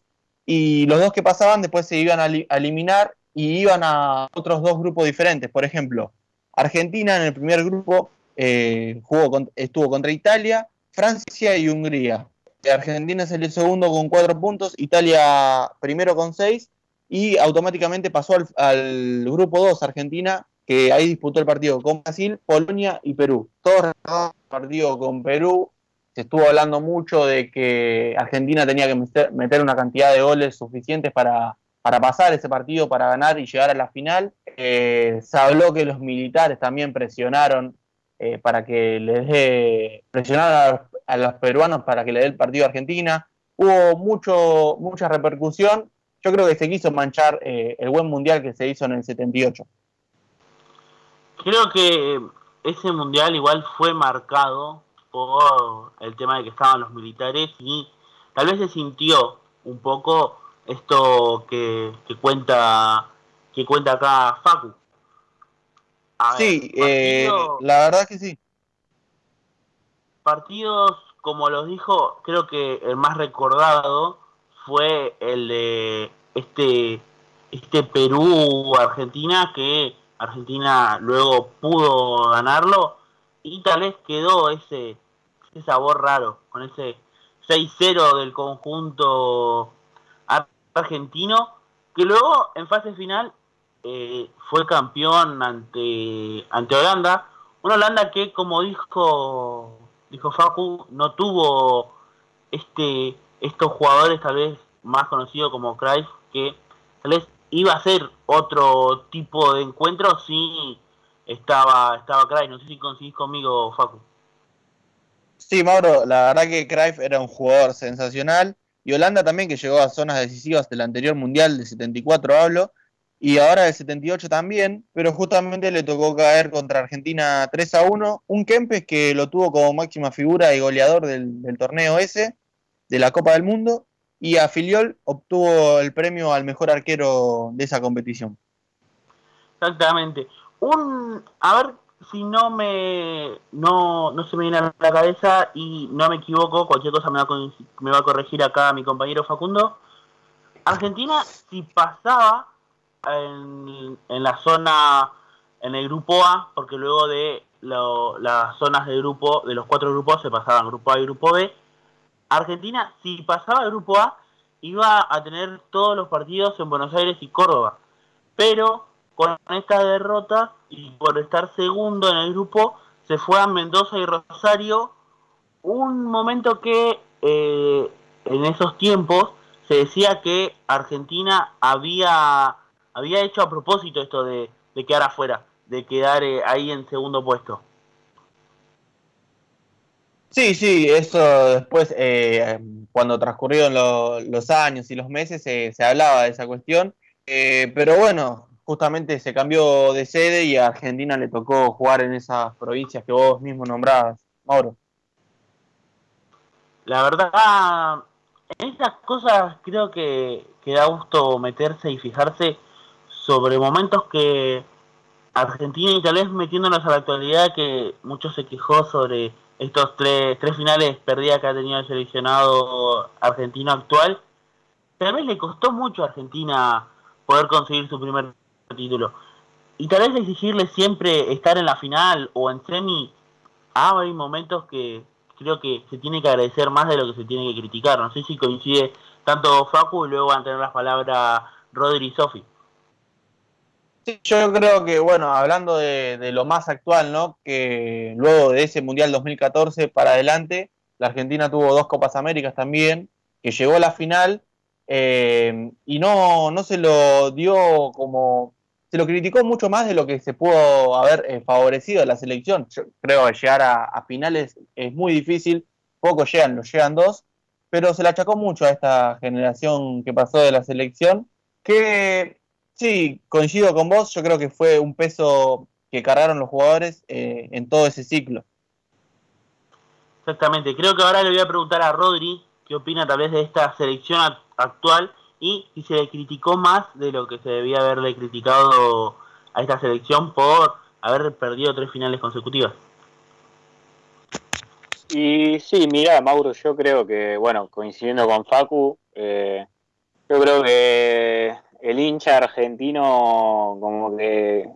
S4: y los dos que pasaban después se iban a, a eliminar y iban a otros dos grupos diferentes. Por ejemplo, Argentina en el primer grupo eh, jugó estuvo contra Italia, Francia y Hungría. Argentina salió segundo con cuatro puntos, Italia primero con seis y automáticamente pasó al, grupo 2 Argentina, que ahí disputó el partido con Brasil, Polonia y Perú. Todos el partido con Perú. Se estuvo hablando mucho de que Argentina tenía que meter una cantidad de goles suficientes para, para pasar ese partido, para ganar y llegar a la final. Eh, se habló que los militares también presionaron eh, para que les dé, presionar a, los peruanos para que le dé el partido a Argentina. Hubo mucho, mucha repercusión. Yo creo que se quiso manchar eh, el buen mundial que se hizo en el 78.
S2: Creo que ese mundial igual fue marcado por el tema de que estaban los militares y tal vez se sintió un poco esto que, cuenta que cuenta acá Facu.
S4: sí, eh, la verdad que sí.
S2: Partidos, como los dijo, creo que el más recordado fue el de este, este Perú-Argentina, que Argentina luego pudo ganarlo y tal vez quedó ese, ese sabor raro con ese 6-0 del conjunto argentino, que luego en fase final eh, fue campeón ante, ante Holanda. Una Holanda que, como dijo, dijo Facu, no tuvo este, estos jugadores tal vez más conocidos como Cruyff, que tal vez iba a ser otro tipo de encuentro si estaba, estaba. No sé si coincidís conmigo, Facu.
S4: Sí, Mauro, la verdad que Cruyff era un jugador sensacional. Y Holanda también que llegó a zonas decisivas del anterior Mundial del 74 hablo. Y ahora del 78 también, pero justamente le tocó caer contra Argentina 3 a 1, un Kempes que lo tuvo como máxima figura y goleador del, torneo ese, de la Copa del Mundo, y a Filiol obtuvo el premio al mejor arquero de esa competición.
S2: Exactamente. Un, a ver, si no me no, no se me viene a la cabeza y no me equivoco, cualquier cosa me va, a, me va a corregir acá mi compañero Facundo. Argentina, si pasaba en, en la zona, en el grupo A, porque luego de las zonas de grupo, de los cuatro grupos se pasaban grupo A y grupo B, Argentina, si pasaba el grupo A, iba a tener todos los partidos en Buenos Aires y Córdoba. Pero con esta derrota y por estar segundo en el grupo, se fue a Mendoza y Rosario. Un momento que eh, en esos tiempos se decía que Argentina había, había hecho a propósito esto de, quedar afuera, de quedar eh, ahí en segundo puesto.
S4: Sí, sí, eso después, eh, cuando transcurrieron los años y los meses, se hablaba de esa cuestión. pero bueno, justamente se cambió de sede y a Argentina le tocó jugar en esas provincias que vos mismo nombrabas, Mauro.
S2: La verdad, en estas cosas creo que, que da gusto meterse y fijarse sobre momentos que Argentina y tal vez metiéndonos a la actualidad que mucho se quejó sobre estos tres, tres finales perdidas que ha tenido el seleccionado argentino actual. Tal vez le costó mucho a Argentina poder conseguir su primer título. Y tal vez exigirle siempre estar en la final o en semi, ah, hay momentos que creo que se tiene que agradecer más de lo que se tiene que criticar. No sé si coincide tanto Facu y luego van a tener las palabras Rodri y Sofi.
S4: Yo creo que, bueno, hablando de, lo más actual, ¿no? Que luego de ese Mundial 2014 para adelante, la Argentina tuvo dos Copas Américas también, que llegó a la final eh, y no, no se lo dio como se lo criticó mucho más de lo que se pudo haber eh, favorecido a la selección. Yo creo que llegar a, finales es muy difícil, pocos llegan, lo llegan dos, pero se le achacó mucho a esta generación que pasó de la selección, que sí, coincido con vos, yo creo que fue un peso que cargaron los jugadores eh, en todo ese ciclo.
S2: Exactamente, creo que ahora le voy a preguntar a Rodri qué opina tal vez de esta selección actual y, se le criticó más de lo que se debía haberle criticado a esta selección por haber perdido tres finales consecutivas.
S3: Y sí, mira, Mauro, yo creo que, bueno, coincidiendo con Facu, eh, yo creo que el hincha argentino como que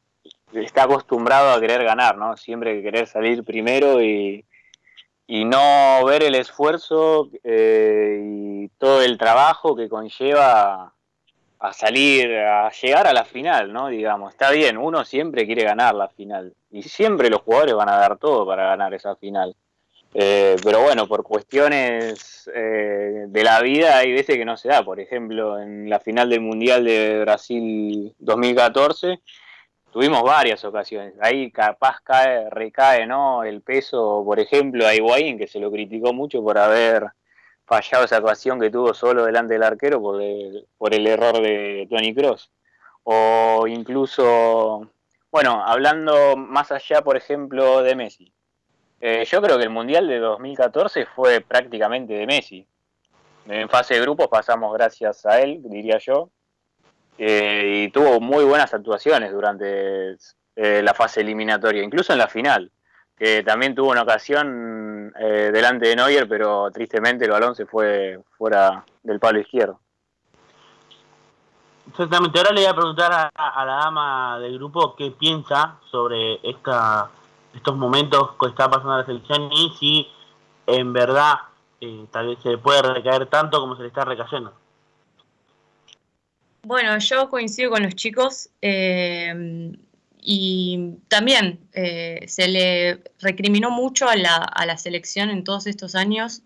S3: está acostumbrado a querer ganar, ¿no? Siempre querer salir primero y, y no ver el esfuerzo eh, y todo el trabajo que conlleva a salir, a llegar a la final, ¿no? Digamos, está bien, uno siempre quiere ganar la final y siempre los jugadores van a dar todo para ganar esa final. Eh, pero bueno, por cuestiones eh, de la vida hay veces que no se da. Por ejemplo, en la final del Mundial de Brasil 2014 tuvimos varias ocasiones. Ahí capaz cae, recae ¿no? el peso, por ejemplo, a Higuaín, que se lo criticó mucho por haber fallado esa ocasión que tuvo solo delante del arquero por el, por el error de Tony Cross. O incluso, bueno, hablando más allá, por ejemplo, de Messi. Eh, yo creo que el Mundial de 2014 fue prácticamente de Messi. En fase de grupos pasamos gracias a él, diría yo. Eh, y tuvo muy buenas actuaciones durante eh, la fase eliminatoria, incluso en la final que también tuvo una ocasión delante de Neuer, pero tristemente el balón se fue fuera del palo izquierdo.
S2: Exactamente, ahora le voy a preguntar a, la dama del grupo qué piensa sobre esta, estos momentos que está pasando la selección y si en verdad eh, tal vez se le puede recaer tanto como se le está recayendo.
S5: Bueno, yo coincido con los chicos. Eh, y también eh, se le recriminó mucho a la, a la, selección en todos estos años.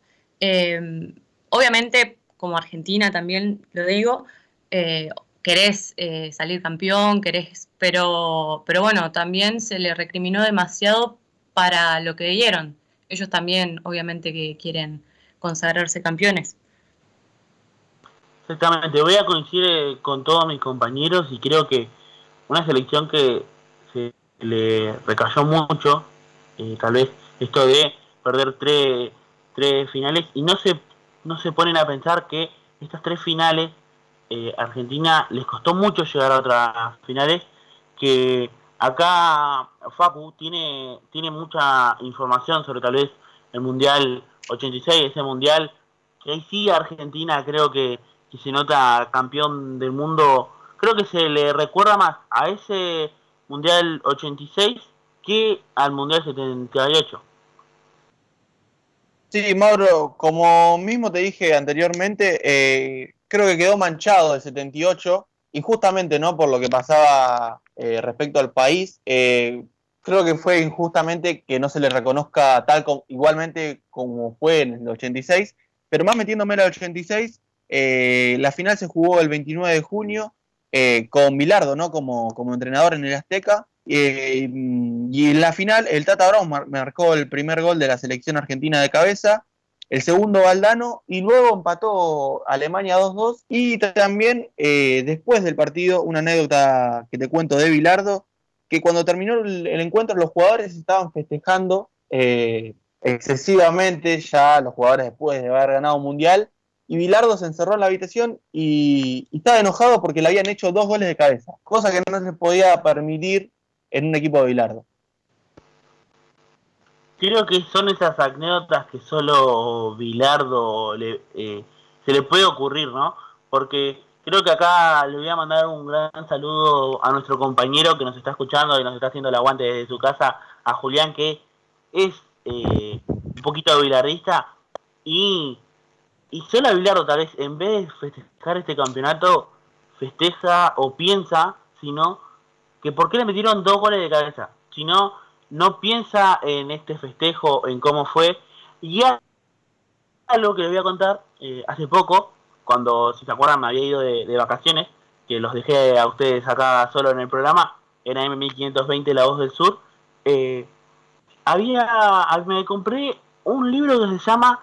S5: Obviamente, como Argentina también lo digo, eh, querés salir campeón, querés, pero, pero bueno, también se le recriminó demasiado para lo que dieron. Ellos también, obviamente, que quieren consagrarse campeones.
S2: Exactamente, voy a coincidir con todos mis compañeros y creo que una selección que se le recayó mucho, eh, tal vez esto de perder tres, tres finales y no se, no se ponen a pensar que estas tres finales eh, Argentina les costó mucho llegar a otras finales que acá Facu tiene, tiene mucha información sobre tal vez el Mundial 86, ese Mundial que ahí sí Argentina creo que, se nota campeón del mundo, creo que se le recuerda más a ese Mundial 86 que al Mundial 78.
S4: Sí, Mauro, como mismo te dije anteriormente, eh, creo que quedó manchado el 78, injustamente, ¿no? Por lo que pasaba eh, respecto al país. Eh, creo que fue injustamente que no se le reconozca tal como, igualmente como fue en el 86, pero más metiéndome en el 86, la final se jugó el 29 de junio eh, con Milardo, ¿no? Como, como entrenador en el Azteca. Eh, y en la final, el Tata Brown marcó el primer gol de la selección argentina de cabeza, el segundo Valdano, y luego empató Alemania 2-2. Y también, eh, después del partido, una anécdota que te cuento de Bilardo, que cuando terminó el, encuentro, los jugadores estaban festejando excesivamente, ya los jugadores después de haber ganado un mundial, y Bilardo se encerró en la habitación y, estaba enojado porque le habían hecho dos goles de cabeza, cosa que no se podía permitir en un equipo de Bilardo.
S2: Creo que son esas anécdotas que solo Bilardo eh, se le puede ocurrir, ¿no? Porque creo que acá le voy a mandar un gran saludo a nuestro compañero que nos está escuchando y nos está haciendo el aguante desde su casa, a Julián, que es eh, un poquito bilardista y y solo Bilardo tal vez en vez de festejar este campeonato, festeja o piensa, sino que por qué le metieron dos goles de cabeza, sino no piensa en este festejo, en cómo fue. Y algo que le voy a contar, eh, hace poco, cuando, si se acuerdan, me había ido de, vacaciones, que los dejé a ustedes acá solo en el programa, en AM1520 La Voz del Sur, eh, había, me compré un libro que se llama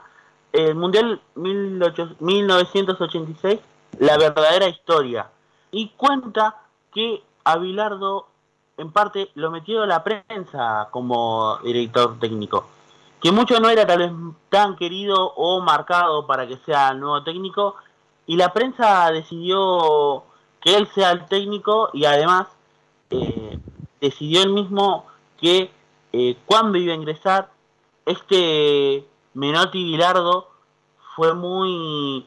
S2: el Mundial 1986, la verdadera historia. Y cuenta que a Bilardo, en parte, lo metió a la prensa como director técnico. Que mucho no era tal vez tan querido o marcado para que sea el nuevo técnico. Y la prensa decidió que él sea el técnico y además eh, decidió él mismo que eh, cuando iba a ingresar este Menotti Bilardo fue muy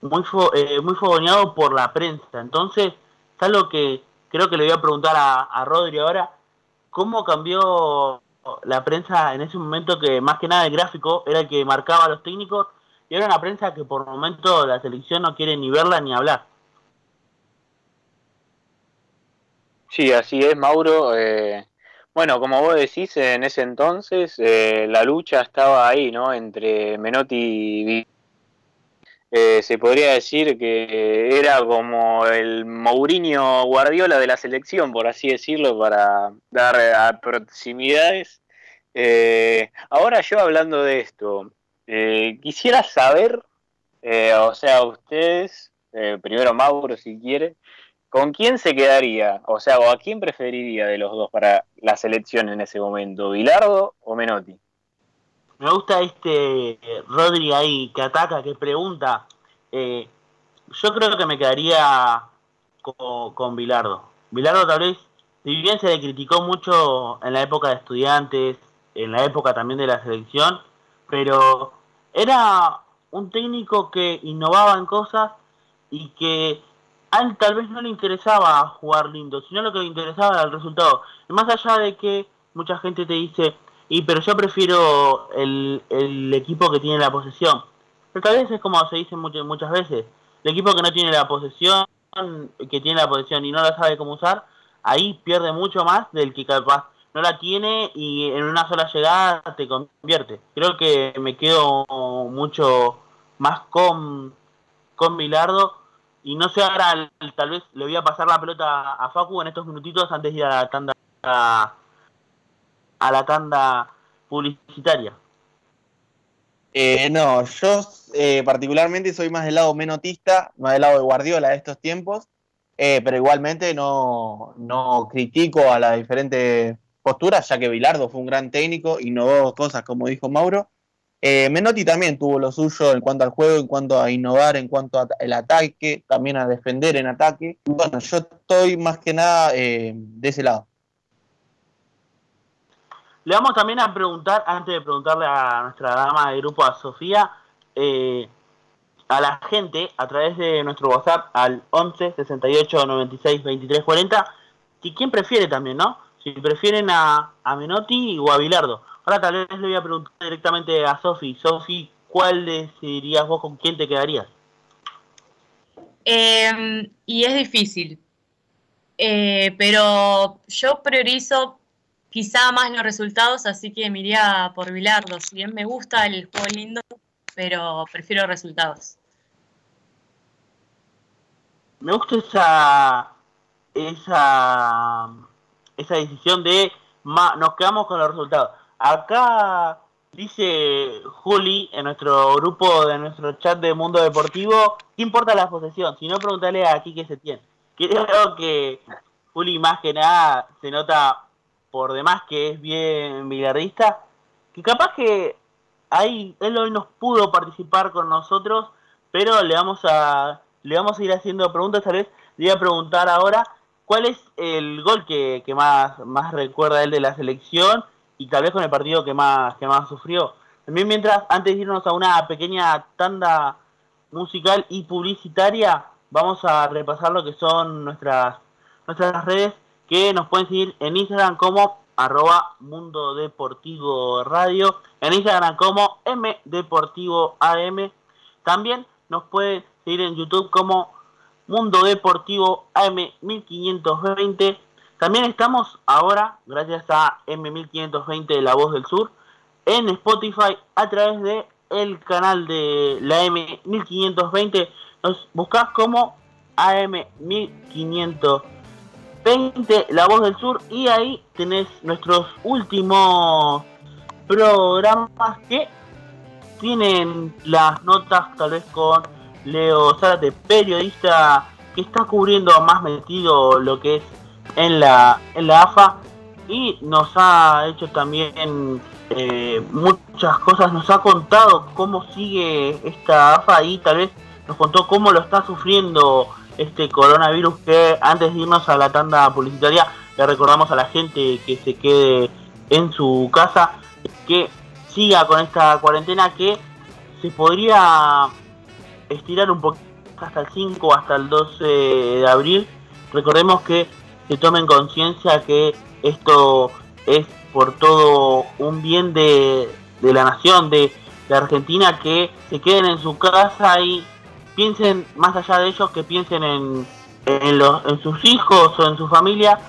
S2: muy eh, muy fogoneado por la prensa. Entonces, es algo que creo que le voy a preguntar a, a Rodri ahora, ¿cómo cambió la prensa en ese momento que más que nada el gráfico era el que marcaba a los técnicos y era una prensa que por momento la selección no quiere ni verla ni hablar.
S3: Sí, así es, Mauro. Eh, bueno, como vos decís, en ese entonces eh, la lucha estaba ahí, ¿no? Entre Menotti y eh, se podría decir que era como el Mourinho Guardiola de la selección, por así decirlo, para dar proximidades. ahora yo hablando de esto, quisiera saber, o sea, ustedes, primero Mauro si quiere, ¿Con quién se quedaría? O sea, ¿o a quién preferiría de los dos para la selección en ese momento? ¿Vilardo o Menotti?
S2: Me gusta este Rodri ahí que ataca, que pregunta. Eh, yo creo que me quedaría con, con Vilardo. Vilardo tal vez, si bien se le criticó mucho en la época de estudiantes, en la época también de la selección, pero era un técnico que innovaba en cosas y que tal vez no le interesaba jugar lindo, sino lo que le interesaba era el resultado. Y más allá de que mucha gente te dice, y pero yo prefiero el, el equipo que tiene la posesión. Pero tal vez es como se dice muchas, muchas veces, el equipo que no tiene la posesión, que tiene la posesión y no la sabe cómo usar, ahí pierde mucho más del que capaz no la tiene y en una sola llegada te convierte. Creo que me quedo mucho más con, con Milardo y no sé, ahora tal vez le voy a pasar la pelota a Facu en estos minutitos antes de ir a la tanda a, la tanda publicitaria.
S4: Eh, no, yo eh, particularmente soy más del lado menotista, más del lado de Guardiola de estos tiempos, eh, pero igualmente no, no critico a las diferentes posturas, ya que Bilardo fue un gran técnico, innovó cosas como dijo Mauro, Menotti también tuvo lo suyo en cuanto al juego, en cuanto a innovar, en cuanto al ataque, también a defender en ataque. Bueno, yo estoy más que nada de ese lado.
S2: Le vamos también a preguntar, antes de preguntarle a nuestra dama de grupo, a Sofía, eh, a la gente a través de nuestro WhatsApp al 11 68 96 23 40, que quién prefiere también, ¿no? Si prefieren a, a Menotti o a Bilardo. Ahora tal vez le voy a preguntar directamente a Sofi. Sofi, ¿cuál decidirías vos con quién te quedarías?
S5: Em, y es difícil. Eh, pero yo priorizo quizá más los resultados, así que me iría por Bilardo. Si bien me gusta el juego lindo, pero prefiero resultados.
S2: Me gusta esa esa esa decisión de nos quedamos con los resultados. Acá dice Juli en nuestro grupo de nuestro chat de Mundo Deportivo, ¿qué importa la posesión? Si no, pregúntale aquí qué se tiene. Creo que Juli más que nada se nota por demás que es bien billardista, que capaz que ahí él hoy nos pudo participar con nosotros, pero le vamos a le vamos a ir haciendo preguntas, tal vez le voy a preguntar ahora cuál es el gol que, que más, más recuerda él de la selección y tal vez con el partido que más, que más sufrió. También mientras, antes de irnos a una pequeña tanda musical y publicitaria, vamos a repasar lo que son nuestras, nuestras redes que nos pueden seguir en Instagram como arroba Mundo Deportivo Radio, en Instagram como M Deportivo AM. También nos pueden seguir en YouTube como Mundo Deportivo AM 1520 también estamos ahora, gracias a M1520 de La Voz del Sur, en Spotify a través de el canal de la M1520. Nos buscas como AM1520 La Voz del Sur y ahí tenés nuestros últimos programas que tienen las notas tal vez con Leo Zárate, periodista que está cubriendo más metido lo que es en la, en la AFA y nos ha hecho también eh, muchas cosas, nos ha contado cómo sigue esta AFA y tal vez nos contó cómo lo está sufriendo este coronavirus que antes de irnos a la tanda publicitaria le recordamos a la gente que se quede en su casa, que siga con esta cuarentena que se podría estirar un poquito hasta el 5 hasta el 12 de abril. Recordemos que se tomen conciencia que esto es por todo un bien de, la nación, de, Argentina, que se queden en su casa y piensen más allá de ellos, que piensen en, en, los, en sus hijos o en su familia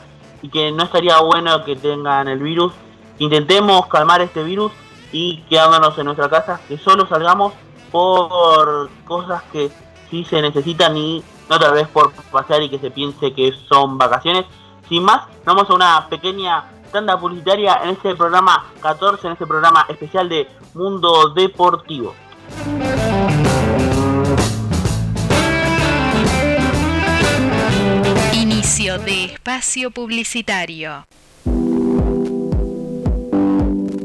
S2: y que no estaría bueno que tengan el virus. Intentemos calmar este virus y quedándonos en nuestra casa, que solo salgamos por cosas que sí se necesitan y no tal vez por pasar y que se piense que son vacaciones. Sin más, vamos a una pequeña tanda publicitaria en este programa 14, en este programa especial de Mundo Deportivo.
S6: Inicio de espacio publicitario.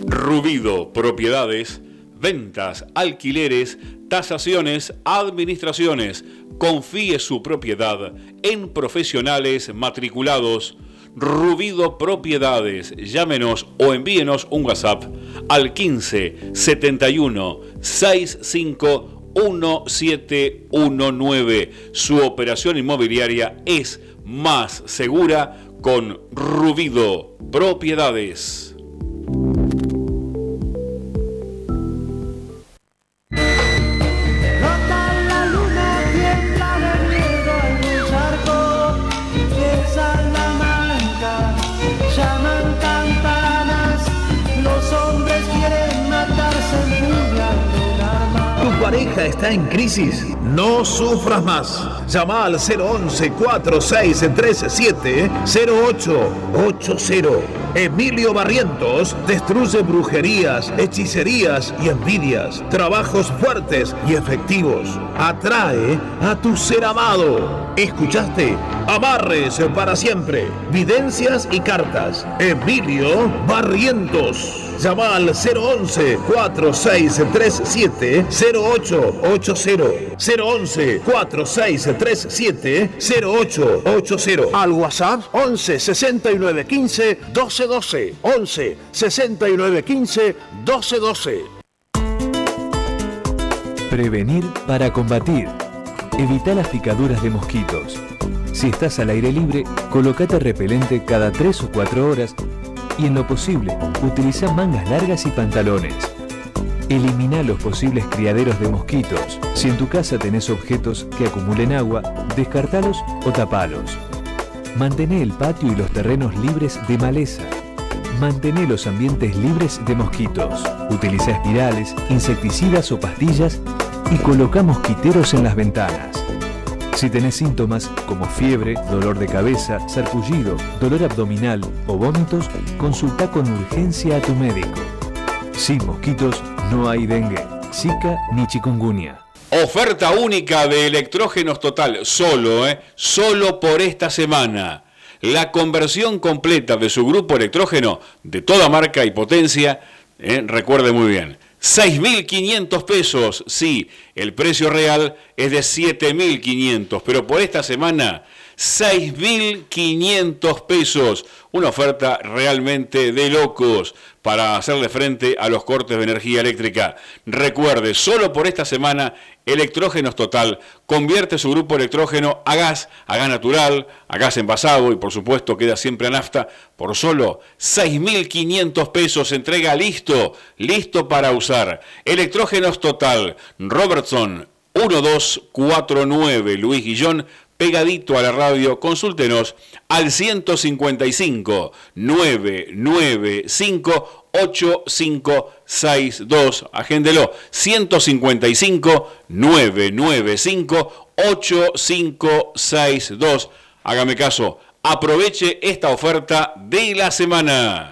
S1: Rubido Propiedades, ventas, alquileres, tasaciones, administraciones. Confíe su propiedad en profesionales matriculados. Rubido Propiedades. Llámenos o envíenos un WhatsApp al 15 71 65 1719. Su operación inmobiliaria es más segura con Rubido Propiedades.
S7: Está en crisis? No sufras más. Llama al 011-4637-0880. Emilio Barrientos destruye brujerías, hechicerías y envidias. Trabajos fuertes y efectivos. Atrae a tu ser amado. ¿Escuchaste? Amarres para siempre. Videncias y cartas. Emilio Barrientos. Llama al 011-4637-0880. 011-4637-0880. Al WhatsApp 11 69 15 12 12. 11 69 15 12 12.
S8: Prevenir para combatir. Evita las picaduras de mosquitos. Si estás al aire libre, colocate repelente cada 3 o 4 horas y en lo posible, utiliza mangas largas y pantalones. Elimina los posibles criaderos de mosquitos. Si en tu casa tenés objetos que acumulen agua, descartalos o tapalos. Mantené el patio y los terrenos libres de maleza. Mantené los ambientes libres de mosquitos. Utiliza espirales, insecticidas o pastillas y coloca mosquiteros en las ventanas. Si tenés síntomas como fiebre, dolor de cabeza, sarpullido, dolor abdominal o vómitos, consulta con urgencia a tu médico. Sin mosquitos no hay dengue, zika ni chikungunya.
S1: Oferta única de electrógenos total, solo, ¿eh? Solo por esta semana. La conversión completa de su grupo electrógeno de toda marca y potencia, ¿eh? recuerde muy bien, 6.500 pesos, sí, el precio real es de 7.500, pero por esta semana 6.500 pesos, una oferta realmente de locos para hacerle frente a los cortes de energía eléctrica. Recuerde, solo por esta semana, Electrógenos Total convierte su grupo electrógeno a gas, a gas natural, a gas envasado y por supuesto queda siempre a nafta por solo 6.500 pesos. Entrega listo, listo para usar. Electrógenos Total, Robertson 1249, Luis Guillón, pegadito a la radio, consúltenos al 155 995 8562. Agéndelo. 155 995 8562. Hágame caso. Aproveche esta oferta de la semana.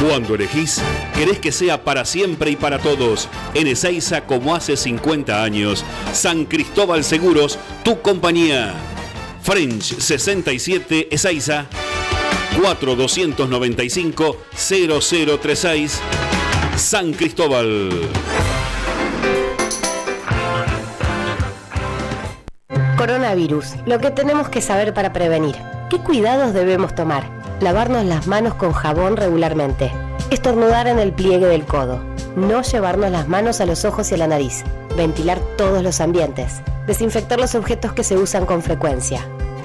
S1: Cuando elegís, querés que sea para siempre y para todos. En Ezeiza, como hace 50 años. San Cristóbal Seguros, tu compañía. French 67 Ezeiza. 4295-0036. San Cristóbal.
S9: Coronavirus, lo que tenemos que saber para prevenir. ¿Qué cuidados debemos tomar? Lavarnos las manos con jabón regularmente. Estornudar en el pliegue del codo. No llevarnos las manos a los ojos y a la nariz. Ventilar todos los ambientes. Desinfectar los objetos que se usan con frecuencia.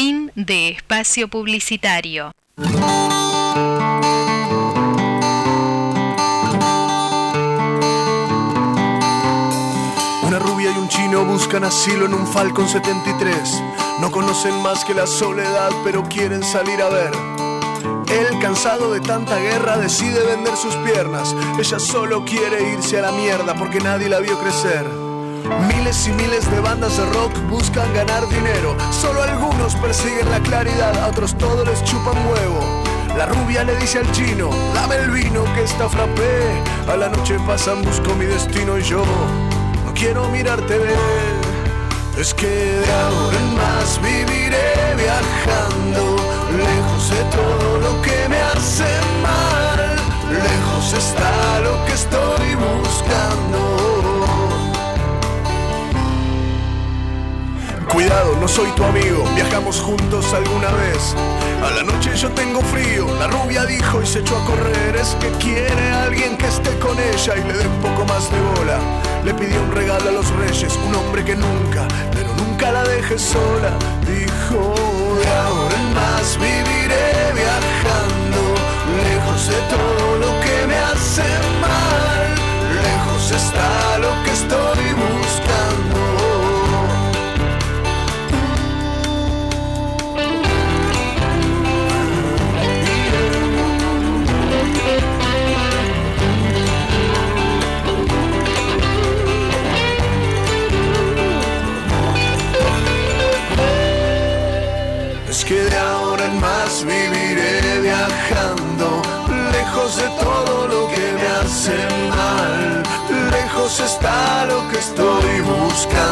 S6: Fin de espacio publicitario.
S10: Una rubia y un chino buscan asilo en un Falcon 73. No conocen más que la soledad, pero quieren salir a ver. Él, cansado de tanta guerra, decide vender sus piernas. Ella solo quiere irse a la mierda porque nadie la vio crecer. Miles y miles de bandas de rock buscan ganar dinero. Solo algunos persiguen la claridad, a otros todos les chupan huevo. La rubia le dice al chino, dame el vino que está frappé. A la noche pasan, busco mi destino y yo no quiero mirarte ver. Es que de ahora en más viviré viajando, lejos de todo lo que me hace mal. Lejos está lo que estoy buscando. Cuidado, no soy tu amigo, viajamos juntos alguna vez. A la noche yo tengo frío, la rubia dijo y se echó a correr. Es que quiere a alguien que esté con ella y le dé un poco más de bola. Le pidió un regalo a los reyes, un hombre que nunca, pero nunca la deje sola. Dijo, de ahora en más viviré viajando, lejos de todo lo que me hace mal. Lejos está lo que estoy buscando. Todo lo que me hace mal, lejos está lo que estoy buscando.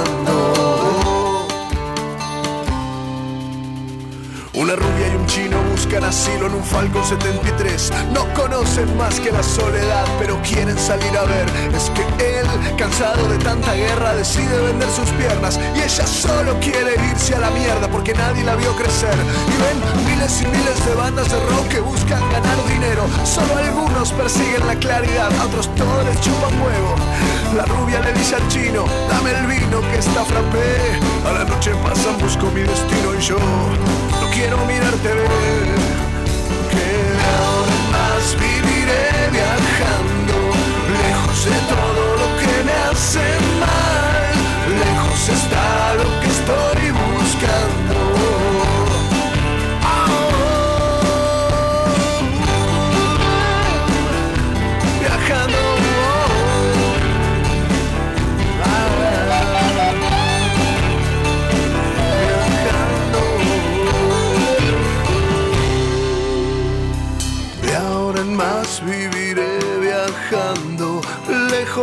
S10: Una rubia y un chino buscan asilo en un Falcon 73. No conocen más que la soledad, pero quieren salir a ver. Es que él, cansado de tanta guerra, decide vender sus piernas. Y ella solo quiere irse a la mierda porque nadie la vio crecer. Y ven miles y miles de bandas de rock que buscan ganar dinero. Solo algunos persiguen la claridad, a otros todos les chupan huevo. La rubia le dice al chino, dame el vino que está frappé. A la noche pasan, busco mi destino y yo no quiero mirarte ver. Que de más viviré viajando, lejos de todo lo que me hace mal. Lejos está lo que estoy buscando.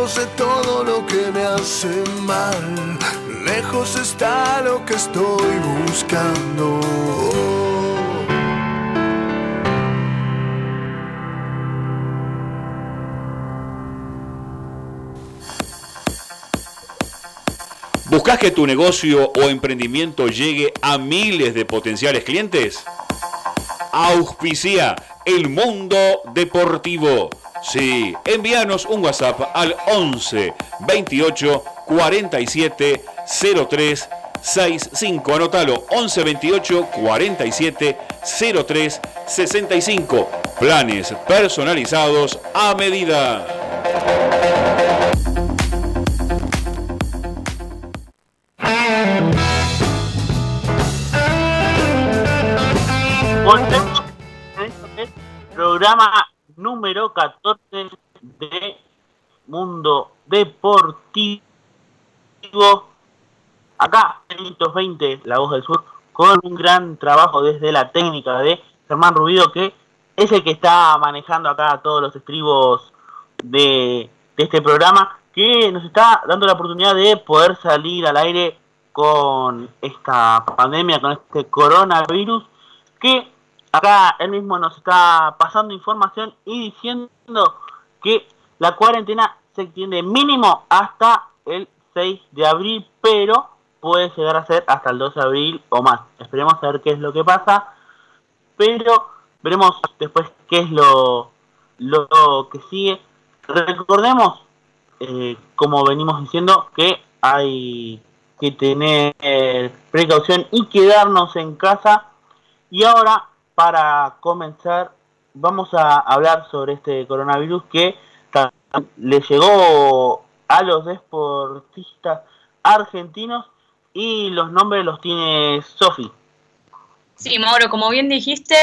S10: Lejos de todo lo que me hace mal. Lejos está lo que estoy buscando.
S1: ¿Buscas que tu negocio o emprendimiento llegue a miles de potenciales clientes? Auspicia el mundo deportivo. Sí, envíanos un WhatsApp al 11 28 47 03 65. Anótalo 11 28 47 03 65. Planes personalizados a medida.
S2: Volvemos a este es programa número 14 de Mundo Deportivo. Acá, en 520, La Voz del Sur, con un gran trabajo desde la técnica de Germán Rubido, que es el que está manejando acá todos los estribos de, de este programa, que nos está dando la oportunidad de poder salir al aire con esta pandemia, con este coronavirus, que acá él mismo nos está pasando información y diciendo que la cuarentena se extiende mínimo hasta el 6 de abril, pero puede llegar a ser hasta el 2 de abril o más. Esperemos a ver qué es lo que pasa, pero veremos después qué es lo, lo que sigue. Recordemos, eh, como venimos diciendo, que hay que tener precaución y quedarnos en casa. Y ahora, para comenzar, vamos a hablar sobre este coronavirus que le llegó a los deportistas argentinos y los nombres los tiene Sofi.
S5: Sí, Mauro, como bien dijiste,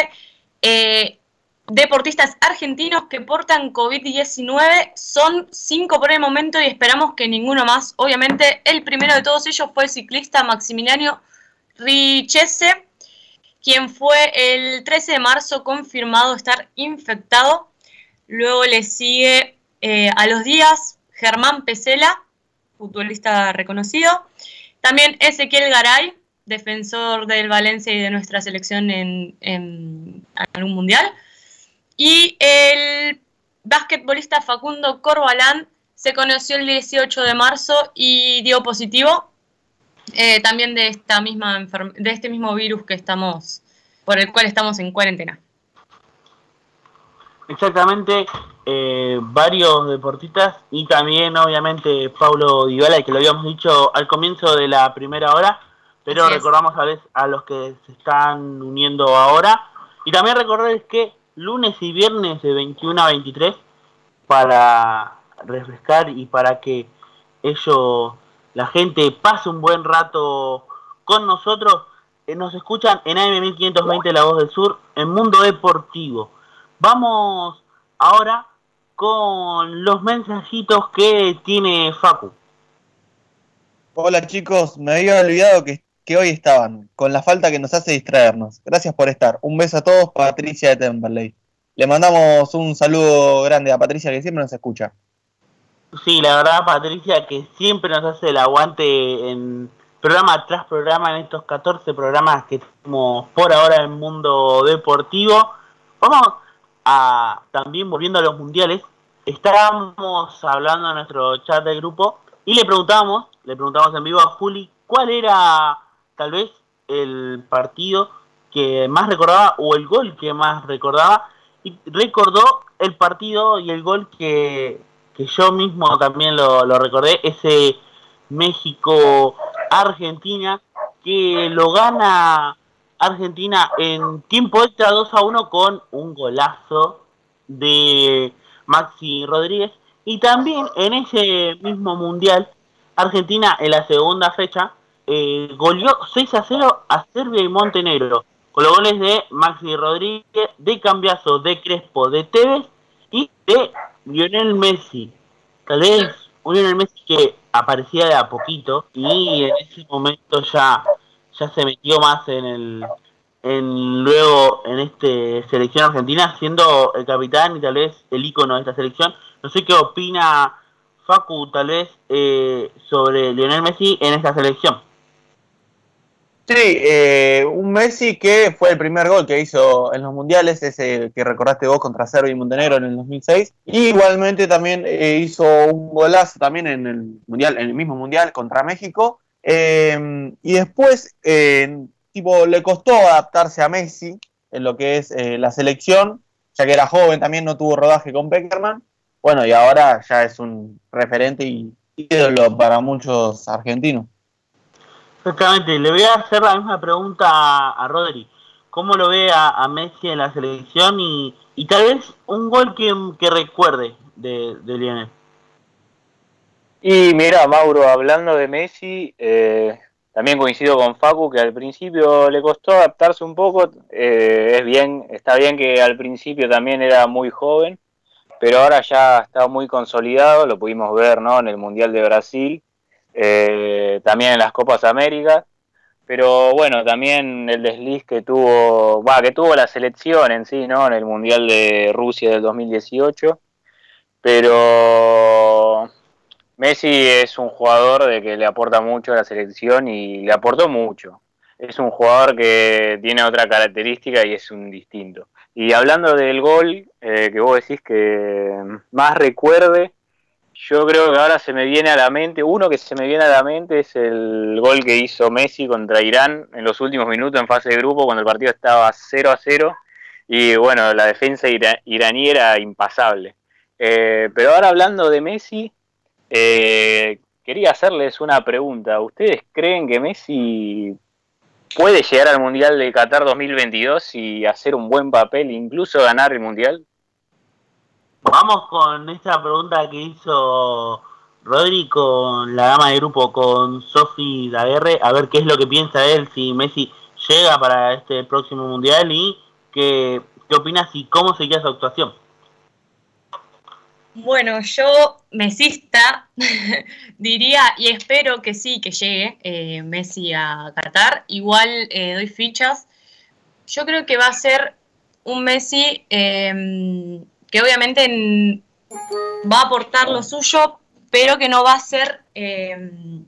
S5: eh, deportistas argentinos que portan COVID-19. Son cinco por el momento y esperamos que ninguno más. Obviamente, el primero de todos ellos fue el ciclista Maximiliano Richese, quien fue el 13 de marzo confirmado estar infectado. Luego le sigue eh, a los días Germán Pesela, futbolista reconocido. También Ezequiel Garay, defensor del Valencia y de nuestra selección en, en algún mundial. Y el basquetbolista Facundo Corbalán se conoció el 18 de marzo y dio positivo eh, también de esta misma de este mismo virus que estamos por el cual estamos en cuarentena.
S2: Exactamente, eh, varios deportistas y también obviamente Pablo Dybala, que lo habíamos dicho al comienzo de la primera hora, pero recordamos a, veces a los que se están uniendo ahora. Y también recordarles que lunes y viernes de 21 a 23 para refrescar y para que ellos, la gente, pase un buen rato con nosotros. Eh, nos escuchan en AM1520 La Voz del Sur, en Mundo Deportivo. Vamos ahora con los mensajitos que tiene Facu.
S4: Hola chicos, me había olvidado que que hoy estaban, con la falta que nos hace distraernos. Gracias por estar. Un beso a todos, Patricia de Temperley. Le mandamos un saludo grande a Patricia que siempre nos escucha.
S2: Sí, la verdad, Patricia, que siempre nos hace el aguante en programa tras programa, en estos 14 programas que tenemos por ahora en el mundo deportivo. Vamos a también volviendo a los mundiales. Estábamos hablando en nuestro chat de grupo y le preguntamos, le preguntamos en vivo a Juli cuál era tal vez el partido que más recordaba o el gol que más recordaba y recordó el partido y el gol que, yo mismo también lo, recordé, ese México-Argentina que lo gana Argentina en tiempo extra 2 a 1 con un golazo de Maxi Rodríguez. Y también en ese mismo mundial Argentina en la segunda fecha eh, goleó 6 a 0 a Serbia y Montenegro, con los goles de Maxi Rodríguez, de Cambiazo, de Crespo, de Tevez y de Lionel Messi. Tal vez un Lionel Messi que aparecía de a poquito y en ese momento ya, ya se metió más en el en luego en este selección argentina siendo el capitán y tal vez el icono de esta selección. No sé qué opina Facu tal vez eh, sobre Lionel Messi en esta selección.
S4: Eh, un Messi que fue el primer gol que hizo en los mundiales, ese que recordaste vos contra Serbia y Montenegro en el 2006. Y igualmente también eh, hizo un golazo también en el mundial, en el mismo mundial contra México. Em, y después, tipo, le costó adaptarse a Messi en lo que es eh, la selección, ya que era joven, también no tuvo rodaje con Peckerman. Bueno, y ahora ya es un referente y ídolo para muchos argentinos.
S2: Exactamente, le voy a hacer la misma pregunta a, Rodri. ¿Cómo lo ve a, Messi en la selección y, tal vez un gol que, recuerde de, Lionel?
S3: Y mira, Mauro, hablando de Messi, eh, también coincido con Facu que al principio le costó adaptarse un poco. Eh, es bien, está bien que al principio también era muy joven, pero ahora ya está muy consolidado. Lo pudimos ver, ¿no? En el Mundial de Brasil eh, también en las Copas América, pero bueno, también el desliz que tuvo, que tuvo la selección en sí, ¿no? En el Mundial de Rusia del 2018. Pero Messi es un jugador de que le aporta mucho a la selección y le aportó mucho. Es un jugador que tiene otra característica y es un distinto. Y hablando del gol, eh, que vos decís que más recuerde, yo creo que ahora se me viene a la mente, uno que se me viene a la mente es el gol que hizo Messi contra Irán en los últimos minutos en fase de grupo cuando el partido estaba 0 a 0 y bueno, la defensa iraní era impasable. Eh, pero ahora hablando de Messi, eh, quería hacerles una pregunta. ¿Ustedes creen que Messi puede llegar al Mundial de Qatar 2022 y hacer un buen papel, incluso ganar el Mundial?
S2: Vamos con esta pregunta que hizo Rodri con la gama de grupo, con Sofi Daguerre, a ver qué es lo que piensa él, si Messi llega para este próximo mundial y qué, qué opinas y cómo sería su actuación.
S5: Bueno, yo mesista (laughs) diría y espero que sí, que llegue eh, Messi a Qatar. Igual eh, doy fichas. Yo creo que va a ser un Messi em, que obviamente va a aportar lo suyo, pero que no va a ser, em,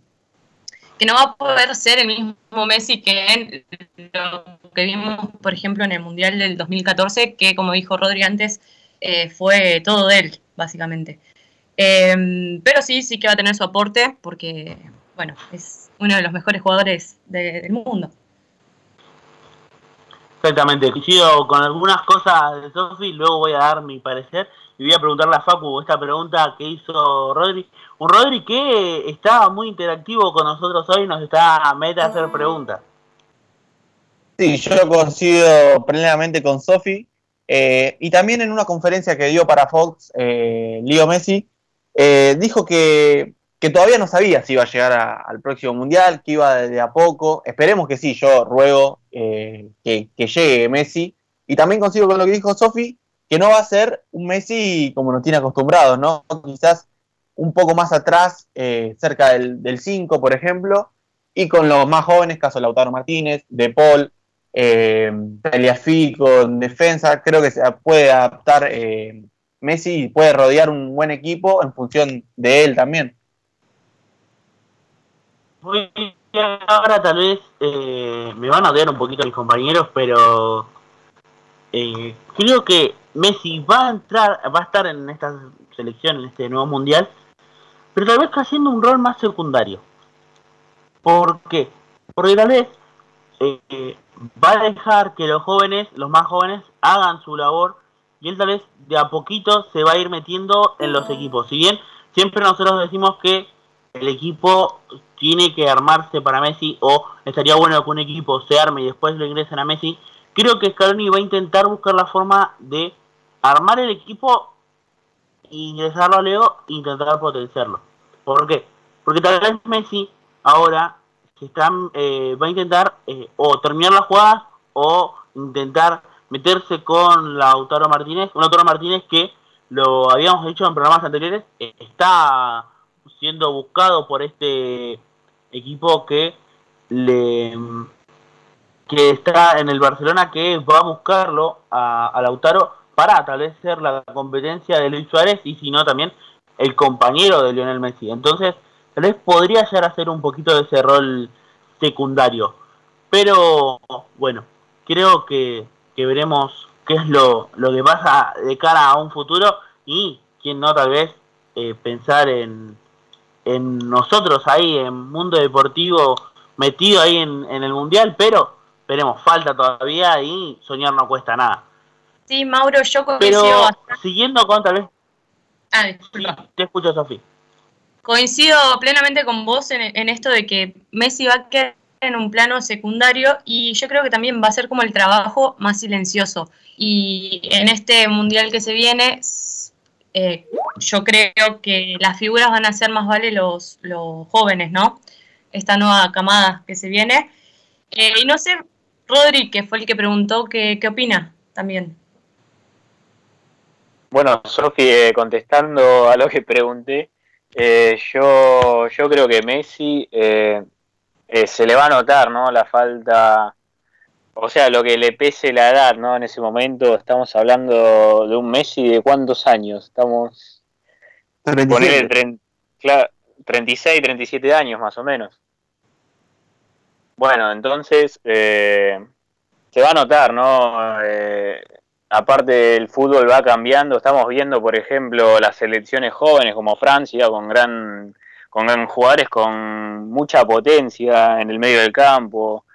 S5: que no va a poder ser el mismo Messi que en lo que vimos, por ejemplo, en el Mundial del 2014, que como dijo Rodri antes, eh, fue todo de él, básicamente. Em, pero sí, sí que va a tener su aporte, porque, bueno, es uno de los mejores jugadores del mundo.
S2: Exactamente, coincido con algunas cosas de Sofi, luego voy a dar mi parecer y voy a preguntarle a Facu esta pregunta que hizo Rodri. Un Rodri que está muy interactivo con nosotros hoy, nos está a meta a hacer preguntas.
S4: Sí, yo coincido plenamente con Sofi. Eh, y también en una conferencia que dio para Fox, eh, Leo Messi, eh, dijo que que todavía no sabía si iba a llegar al próximo mundial, que iba de, a poco. Esperemos que sí, yo ruego eh, que, llegue Messi. Y también consigo con lo que dijo Sofi, que no va a ser un Messi como nos tiene acostumbrados, ¿no? Quizás un poco más atrás, eh, cerca del 5, por ejemplo, y con los más jóvenes, caso Lautaro Martínez, De Paul, eh, en defensa, creo que se puede adaptar eh, Messi y puede rodear un buen equipo en función de él también
S2: ahora tal vez eh, me van a odiar un poquito mis compañeros, pero eh, creo que Messi va a entrar, va a estar en esta selección, en este nuevo mundial, pero tal vez haciendo un rol más secundario. ¿Por qué? Porque tal vez eh, va a dejar que los jóvenes, los más jóvenes, hagan su labor y él tal vez de a poquito se va a ir metiendo en los equipos. Si bien siempre nosotros decimos que el equipo tiene que armarse para Messi o estaría bueno que un equipo se arme y después lo ingresen a Messi, creo que Scaloni va a intentar buscar la forma de armar el equipo ingresarlo a Leo e intentar potenciarlo. ¿Por qué? Porque tal vez Messi ahora se están, eh, va a intentar eh, o terminar las jugadas o intentar meterse con Lautaro Martínez, un Lautaro Martínez que lo habíamos dicho en programas anteriores, está siendo buscado por este equipo que le que está en el Barcelona que va a buscarlo a, Lautaro para tal vez ser la competencia de Luis Suárez y si no también el compañero de Lionel Messi. Entonces, tal vez podría llegar a ser un poquito de ese rol secundario. Pero bueno, creo que, que veremos qué es lo, lo que pasa de cara a un futuro y quien no tal vez eh, pensar en, en nosotros ahí, en mundo deportivo, metido ahí en, el mundial, pero esperemos, falta todavía y soñar no cuesta nada.
S5: Sí, Mauro, yo coincido.
S2: Pero siguiendo con tal vez.
S5: Ah, disculpa.
S2: te escucho, Sofía.
S5: Coincido plenamente con vos en, en, esto de que Messi va a quedar en un plano secundario y yo creo que también va a ser como el trabajo más silencioso. Y en este mundial que se viene, eh, yo creo que las figuras van a ser más vale los, los jóvenes, ¿no? Esta nueva camada que se viene. Eh, y no sé, Rodri, que fue el que preguntó, ¿qué, qué opina también?
S3: Bueno, Sofi, eh, contestando a lo que pregunté, yo, yo creo que Messi, se le va a notar, ¿no? La falta, o sea, lo que le pese la edad, ¿no? En ese momento estamos hablando de un Messi de cuántos años, estamos... Poner 36, 37 años más o menos. Bueno, entonces eh, se va a notar, ¿no? Eh, aparte el fútbol va cambiando, estamos viendo, por ejemplo, las selecciones jóvenes como Francia, con gran con jugadores con mucha potencia en el medio del campo.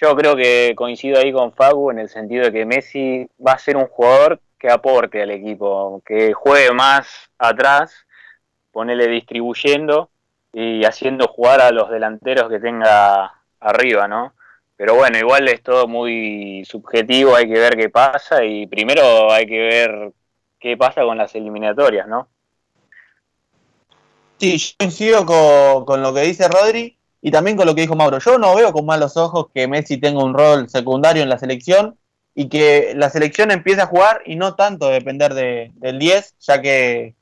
S3: Yo creo que coincido ahí con Fagu en el sentido de que Messi va a ser un jugador que aporte al equipo, que juegue más atrás, ponerle distribuyendo y haciendo jugar a los delanteros que tenga arriba, ¿no? Pero bueno, igual es todo muy subjetivo, hay que ver qué pasa y primero hay que ver qué pasa con las eliminatorias, ¿no?
S4: Sí, yo coincido con, lo que dice Rodri y también con lo que dijo Mauro. Yo no veo con malos ojos que Messi tenga un rol secundario en la selección y que la selección empiece a jugar y no tanto depender de, del 10, ya que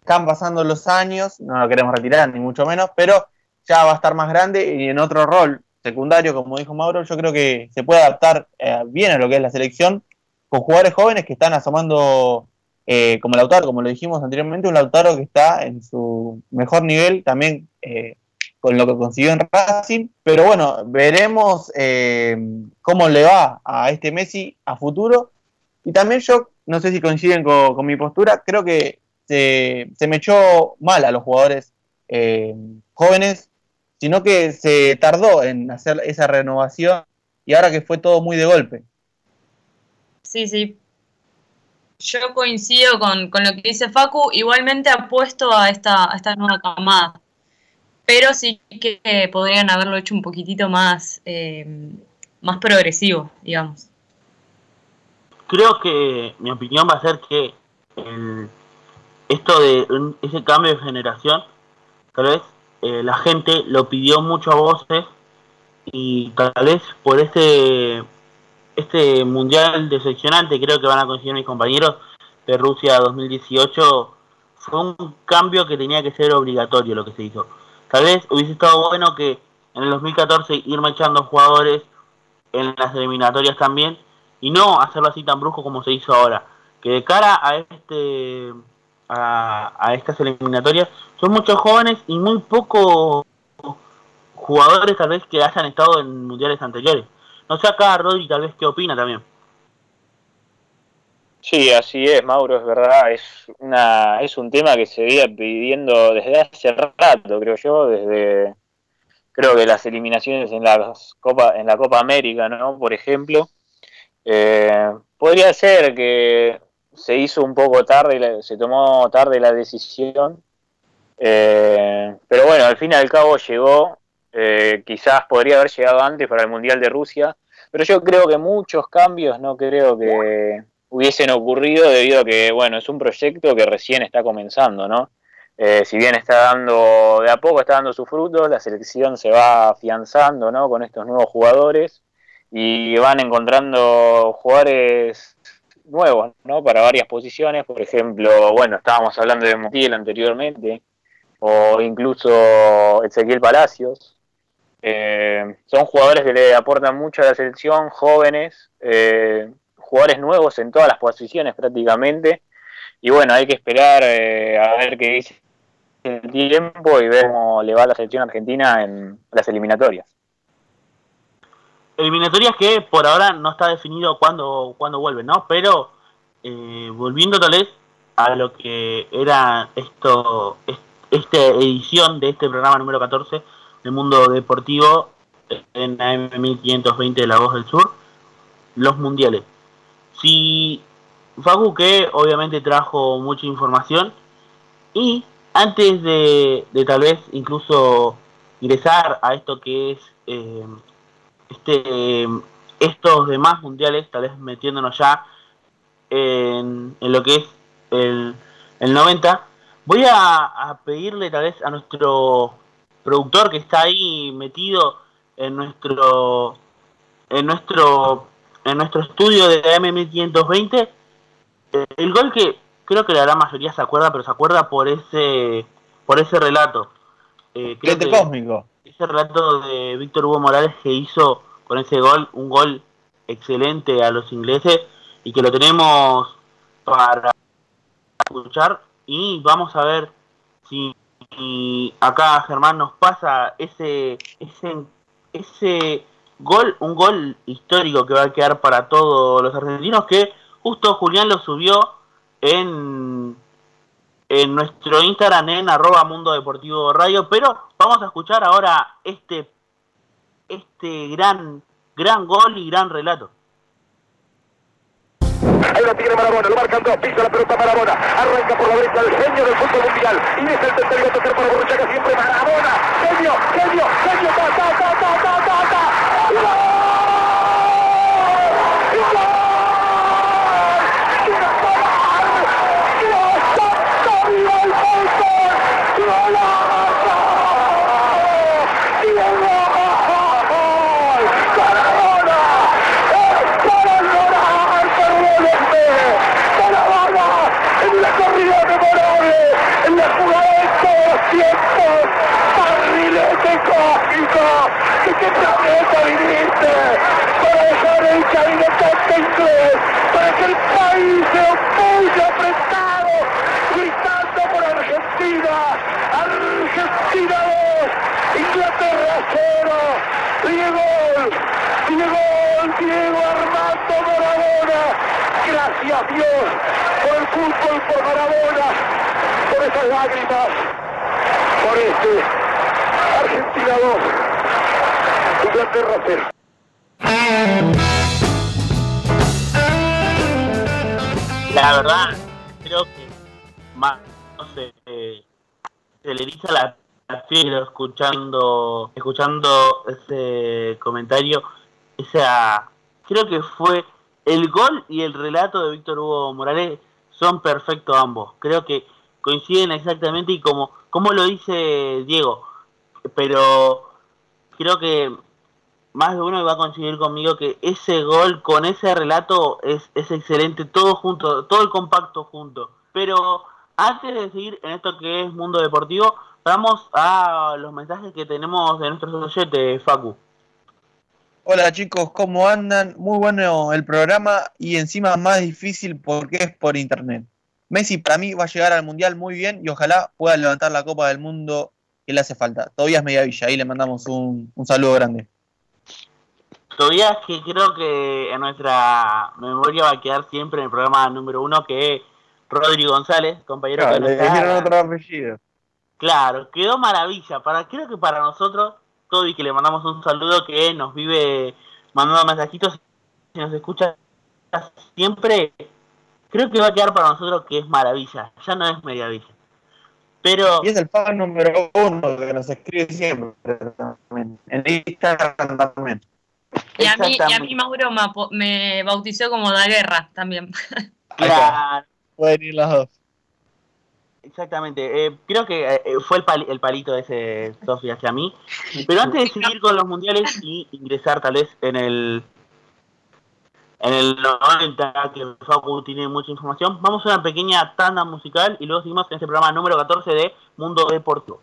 S4: están pasando los años, no lo queremos retirar ni mucho menos, pero ya va a estar más grande y en otro rol secundario, como dijo Mauro, yo creo que se puede adaptar eh, bien a lo que es la selección con jugadores jóvenes que están asomando eh, como Lautaro, como lo dijimos anteriormente, un Lautaro que está en su mejor nivel también eh, con lo que consiguió en Racing. Pero bueno, veremos eh, cómo le va a este Messi a futuro. Y también yo, no sé si coinciden con, mi postura, creo que se, me echó mal a los jugadores jóvenes, sino que se tardó en hacer esa renovación y ahora que fue todo muy de golpe.
S5: Sí, sí, yo coincido con, lo que dice Facu, igualmente apuesto a esta, a esta nueva camada, pero sí que podrían haberlo hecho un poquitito más, eh, más progresivo, digamos.
S2: Creo que mi opinión va a ser que esto de ese cambio de generación, tal vez eh, la gente lo pidió mucho a voces y tal vez por ese este mundial decepcionante, creo que van a coincidir mis compañeros, de Rusia 2018, fue un cambio que tenía que ser obligatorio lo que se hizo. Tal vez hubiese estado bueno que en el 2014 ir echando jugadores en las eliminatorias también y no hacerlo así tan brusco como se hizo ahora. Que de cara a este a, a estas eliminatorias son muchos jóvenes y muy pocos jugadores tal vez que hayan estado en mundiales anteriores. No sé acá, Rodri, tal vez qué opina también.
S3: Sí, así es, Mauro, es verdad, es una es un tema que se veía pidiendo desde hace rato, creo yo, desde creo que las eliminaciones en la Copa en la Copa América, ¿no? Por ejemplo, eh, podría ser que se hizo un poco tarde, se tomó tarde la decisión, eh, pero bueno, al fin y al cabo llegó eh, quizás podría haber llegado antes para el Mundial de Rusia, pero yo creo que muchos cambios no creo que hubiesen ocurrido debido a que, bueno, es un proyecto que recién está comenzando, ¿no? Eh, si bien está dando, de a poco está dando sus frutos, la selección se va afianzando, ¿no? Con estos nuevos jugadores y van encontrando jugadores nuevos, ¿no? Para varias posiciones, por ejemplo, bueno, estábamos hablando de Montiel anteriormente, o incluso Ezequiel Palacios, eh, son jugadores que le aportan mucho a la selección, jóvenes, eh, jugadores nuevos en todas las posiciones prácticamente. Y bueno, hay que esperar eh, a ver qué dice el tiempo y ver cómo le va la selección argentina en las eliminatorias.
S2: Eliminatorias que por ahora no está definido cuándo, cuándo vuelven, ¿no? Pero volviendo tal vez a lo que era esto, esta edición de este programa número 14, el mundo deportivo en AM 1520 de La Voz del Sur, los mundiales. Si Facu que obviamente trajo mucha información y antes de, tal vez incluso ingresar a esto que es eh, este estos demás mundiales, tal vez metiéndonos ya en, lo que es el, el 90, voy a, a pedirle tal vez a nuestro productor que está ahí metido en nuestro en nuestro en nuestro estudio de AM1520 eh, el gol que creo que la gran mayoría se acuerda pero se acuerda por ese por ese relato.
S4: Eh, cósmico.
S2: ese relato de Víctor Hugo Morales que hizo con ese gol, un gol excelente a los ingleses y que lo tenemos para escuchar. Y vamos a ver si, si acá Germán nos pasa ese ese ese gol, un gol histórico que va a quedar para todos los argentinos que justo Julián lo subió en en nuestro Instagram en arroba Mundo Deportivo Radio, pero vamos a escuchar ahora este este gran gran gol y gran relato.
S11: Ahí lo tiene Marabona, lo marcan dos, pisa la pelota Marabona, arranca por la derecha el genio del fútbol mundial, y es el tercero a tocar para Borruchaga siempre Marabona, genio, genio, genio, ta, ta. Viniste! Para el inglés, para que el país se opulle apretado, gritando por Argentina. Argentina 2, Inglaterra 0. Diego, Diego, Diego Armando Maradona. Gracias Dios por el fútbol, por Maradona, por esas lágrimas, por este Argentina 2.
S2: La verdad, creo que más sé, se le eriza la, piel escuchando escuchando ese comentario. Esa, creo que fue el gol y el relato de Víctor Hugo Morales son perfectos ambos. Creo que coinciden exactamente y como, como lo dice Diego, pero creo que más de uno va a coincidir conmigo que ese gol con ese relato es, es excelente, todo junto, todo el compacto junto. Pero antes de seguir en esto que es mundo deportivo, vamos a los mensajes que tenemos de nuestros oyentes, Facu.
S4: Hola chicos, ¿cómo andan? Muy bueno el programa y encima más difícil porque es por internet. Messi para mí va a llegar al Mundial muy bien y ojalá pueda levantar la Copa del Mundo que le hace falta. Todavía es Mediavilla, ahí le mandamos un, un saludo grande.
S2: Todavía que creo que en nuestra memoria va a quedar siempre en el programa número uno que es Rodrigo González, compañero
S4: claro, le dijeron otro apellido.
S2: Claro, quedó maravilla. Para, creo que para nosotros, Toby, que le mandamos un saludo que nos vive mandando mensajitos y nos escucha siempre, creo que va a quedar para nosotros que es maravilla, ya no es mediavilla. Pero...
S4: Y es el fan número uno que nos escribe siempre. En Instagram también.
S5: Y a, mí, y a mí Mauro me, bautizó como da guerra también. (laughs)
S2: Claro.
S4: Pueden ir las dos.
S2: Exactamente. Eh, creo que eh, fue el, el, palito de ese Sofi hacia mí. Pero antes de seguir con los mundiales y ingresar tal vez en el en el 90, que Facu tiene mucha información, vamos a una pequeña tanda musical y luego seguimos en este programa número 14 de Mundo Deportivo.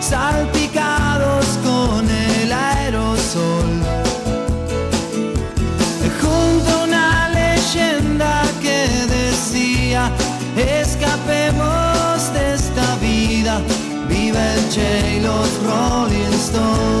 S12: Salpicados con el aerosol. Junto a una leyenda que decía, escapemos de esta vida, vive el Che y los Rolling Stones.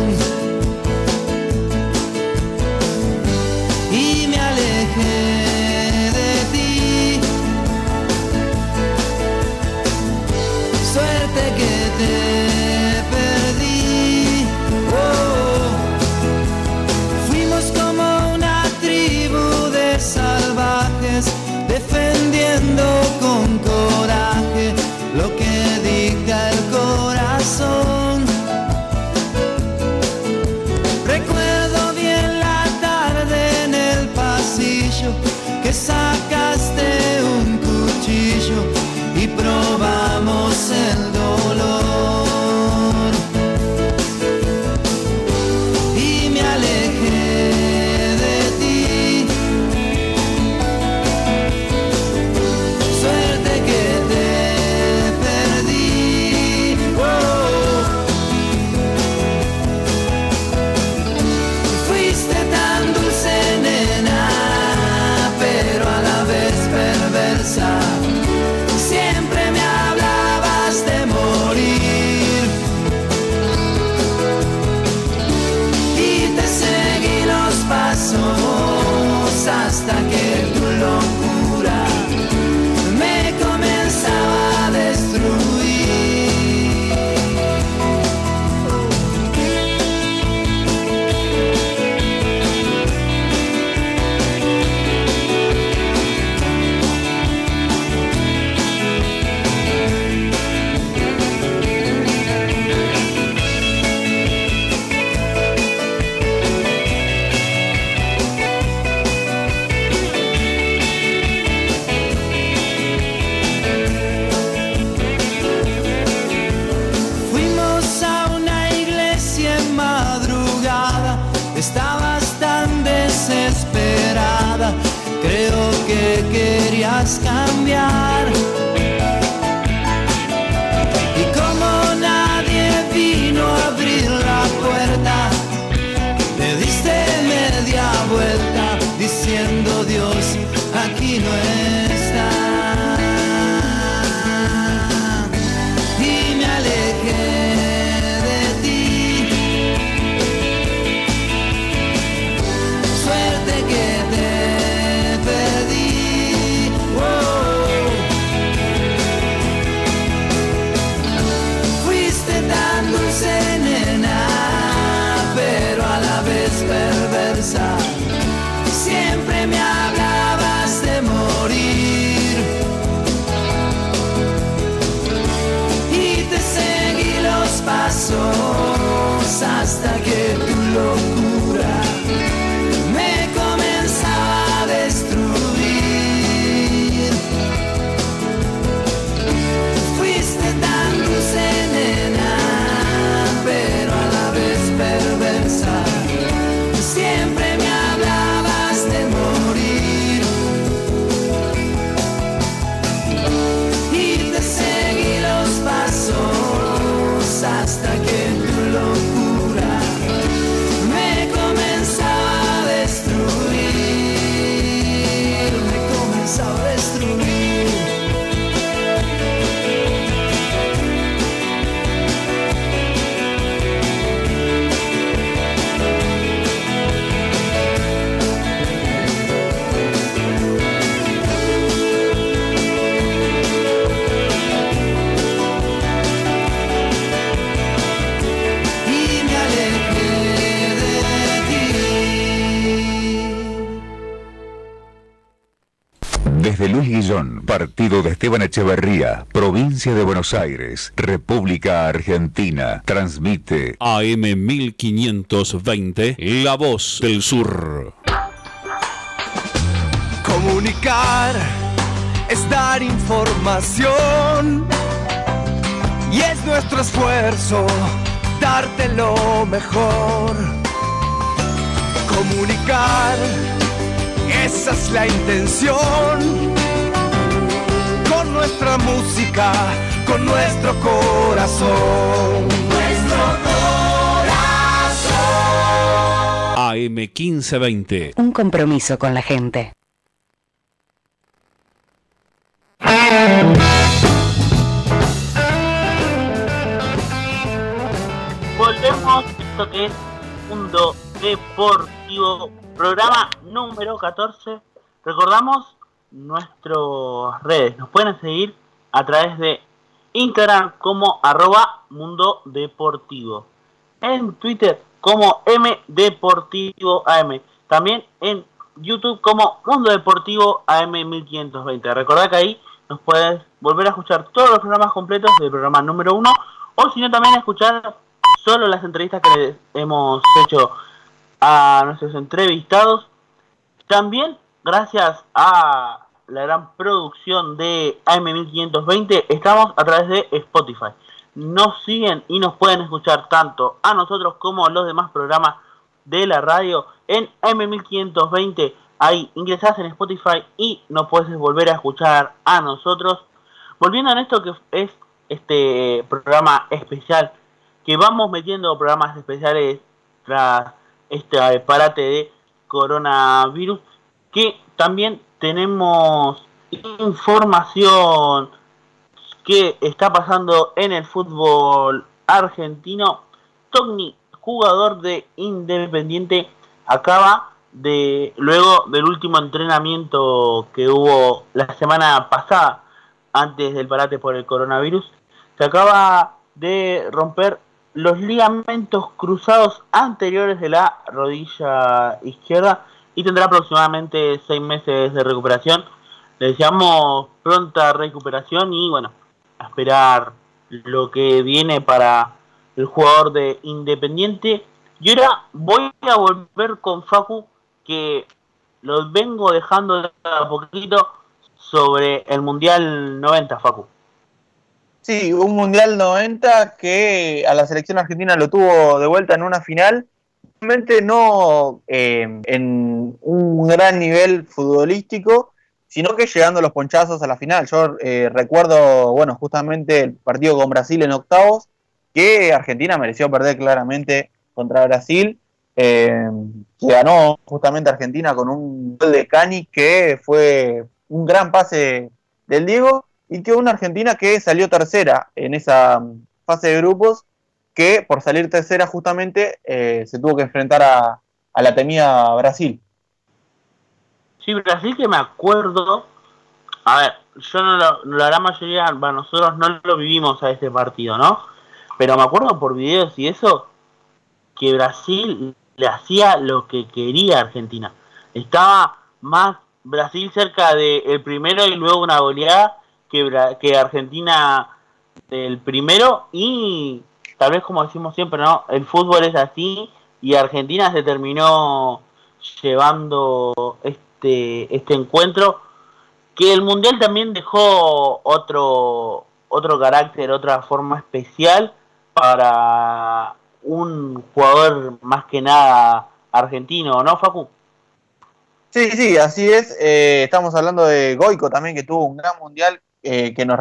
S12: De
S13: Esteban Echeverría, provincia de Buenos Aires, República Argentina, transmite
S1: AM 1520, La Voz del Sur.
S14: Comunicar es dar información y es nuestro esfuerzo darte lo mejor. Comunicar, esa es la intención. Nuestra música, con nuestro corazón. Nuestro corazón.
S1: AM 1520.
S9: Un compromiso con la gente.
S2: Volvemos, esto que es Mundo Deportivo, programa número 14. Recordamos nuestras redes, nos pueden seguir a través de Instagram como arroba Mundo Deportivo, en Twitter como M Deportivo AM, también en YouTube como Mundo Deportivo AM 1520. Recordad que ahí nos puedes volver a escuchar todos los programas completos del programa número 1 o si no también escuchar solo las entrevistas que les hemos hecho a nuestros entrevistados. También, gracias a la gran producción de AM1520, estamos a través de Spotify. Nos siguen y nos pueden escuchar tanto a nosotros como a los demás programas de la radio en AM1520. Ahí ingresás en Spotify y nos puedes volver a escuchar a nosotros. Volviendo a esto que es este programa especial que vamos metiendo programas especiales tras este parate de coronavirus, que también tenemos información que está pasando en el fútbol argentino. Togni, jugador de Independiente, acaba de, luego del último entrenamiento que hubo la semana pasada, antes del parate por el coronavirus, se acaba de romper los ligamentos cruzados anteriores de la rodilla izquierda y tendrá aproximadamente seis meses de recuperación. Le deseamos pronta recuperación y bueno, a esperar lo que viene para el jugador de Independiente. Y ahora voy a volver con Facu, que lo vengo dejando de a poquito sobre el Mundial 90, Facu.
S4: Sí, un Mundial 90 que a la selección argentina lo tuvo de vuelta en una final. No eh, en un gran nivel futbolístico, sino que llegando los ponchazos a la final. Yo eh, recuerdo, bueno, justamente el partido con Brasil en octavos, que Argentina mereció perder claramente contra Brasil, eh, que ganó justamente Argentina con un gol de Cani que fue un gran pase del Diego y que una Argentina que salió tercera en esa fase de grupos, que por salir tercera justamente eh, se tuvo que enfrentar a, a la temida Brasil.
S2: Sí, Brasil que me acuerdo. A ver, yo no lo, la gran mayoría, bueno, nosotros no lo vivimos a este partido, ¿no? Pero me acuerdo por videos y eso, que Brasil le hacía lo que quería a Argentina. Estaba más Brasil cerca del primero y luego una goleada que, que Argentina del primero y tal vez como decimos siempre, ¿no? El fútbol es así y Argentina se terminó llevando este, este encuentro que el mundial también dejó otro otro carácter, otra forma especial para un jugador más que nada argentino, ¿no, Facu?
S4: Sí, sí, así es. Eh, estamos hablando de Goico también, que tuvo un gran mundial, eh, que nos,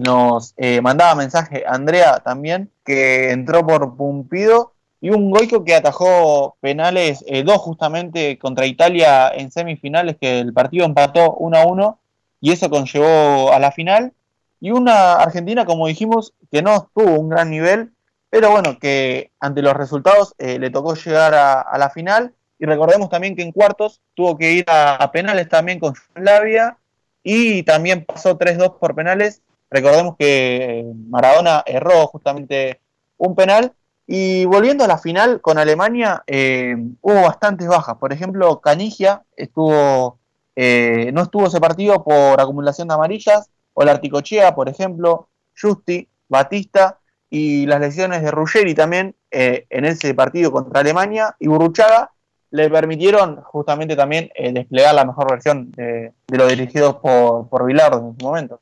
S4: nos eh, mandaba mensaje Andrea también, que entró por Pumpido, y un Goico que atajó penales, dos justamente contra Italia en semifinales, que el partido empató 1 a 1, y eso conllevó a la final. Y una Argentina, como dijimos, que no tuvo un gran nivel, pero bueno, que ante los resultados le tocó llegar a la final y recordemos también que en cuartos tuvo que ir a, penales también con Flavia y también pasó 3-2 por penales. Recordemos que eh, Maradona erró justamente un penal. Y volviendo a la final con Alemania, eh, hubo bastantes bajas. Por ejemplo, Canigia estuvo, eh, no estuvo ese partido por acumulación de amarillas. O la Articochea, por ejemplo, Justi, Batista y las lesiones de Ruggeri también en ese partido contra Alemania. Y Burruchaga le permitieron justamente también eh, desplegar la mejor versión de, lo dirigido por, por Vilardo en su momento.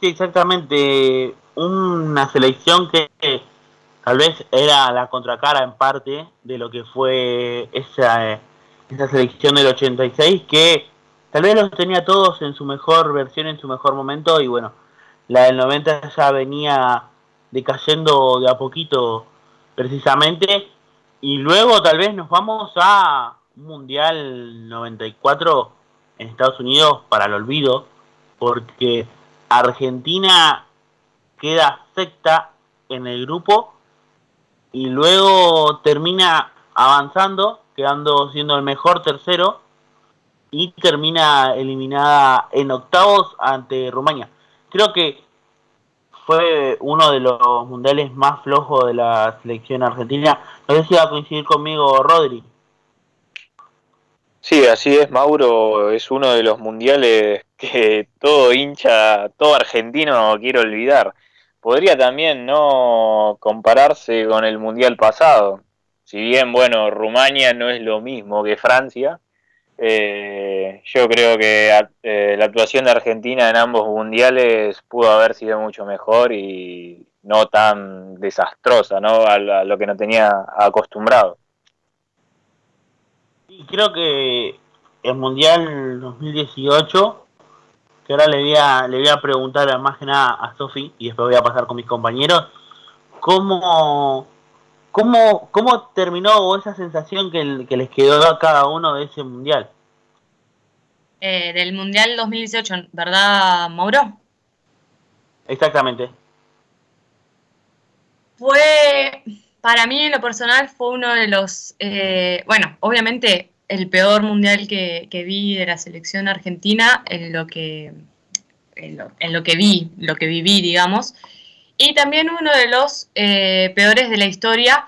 S2: Sí, exactamente. Una selección que tal vez era la contracara en parte de lo que fue esa, esa selección del 86, que tal vez los tenía todos en su mejor versión, en su mejor momento, y bueno, la del 90 ya venía decayendo de a poquito precisamente y luego tal vez nos vamos a un Mundial 94 en Estados Unidos para el olvido, porque Argentina queda secta en el grupo y luego termina avanzando, quedando siendo el mejor tercero y termina eliminada en octavos ante Rumania. Creo que fue uno de los mundiales más flojos de la selección argentina. No sé si va a coincidir conmigo Rodri.
S3: Sí, así es, Mauro. Es uno de los mundiales que todo hincha, todo argentino no quiere olvidar. Podría también no compararse con el mundial pasado. Si bien, bueno, Rumania no es lo mismo que Francia, eh, yo creo que eh, la actuación de Argentina en ambos mundiales pudo haber sido mucho mejor y no tan desastrosa, ¿no? A, lo que no tenía acostumbrado.
S2: Y creo que el mundial 2018, que ahora le voy a, le voy a preguntar más que nada a Sofi y después voy a pasar con mis compañeros, ¿cómo ¿Cómo, ¿Cómo terminó esa sensación que, que, les quedó a cada uno de ese mundial?
S5: Eh, del Mundial 2018, ¿verdad, Mauro?
S2: Exactamente.
S5: Fue, para mí en lo personal, fue uno de los, eh, bueno, obviamente el peor mundial que, vi de la selección argentina en lo que, en lo, que vi, lo que viví, digamos y también uno de los eh, peores de la historia,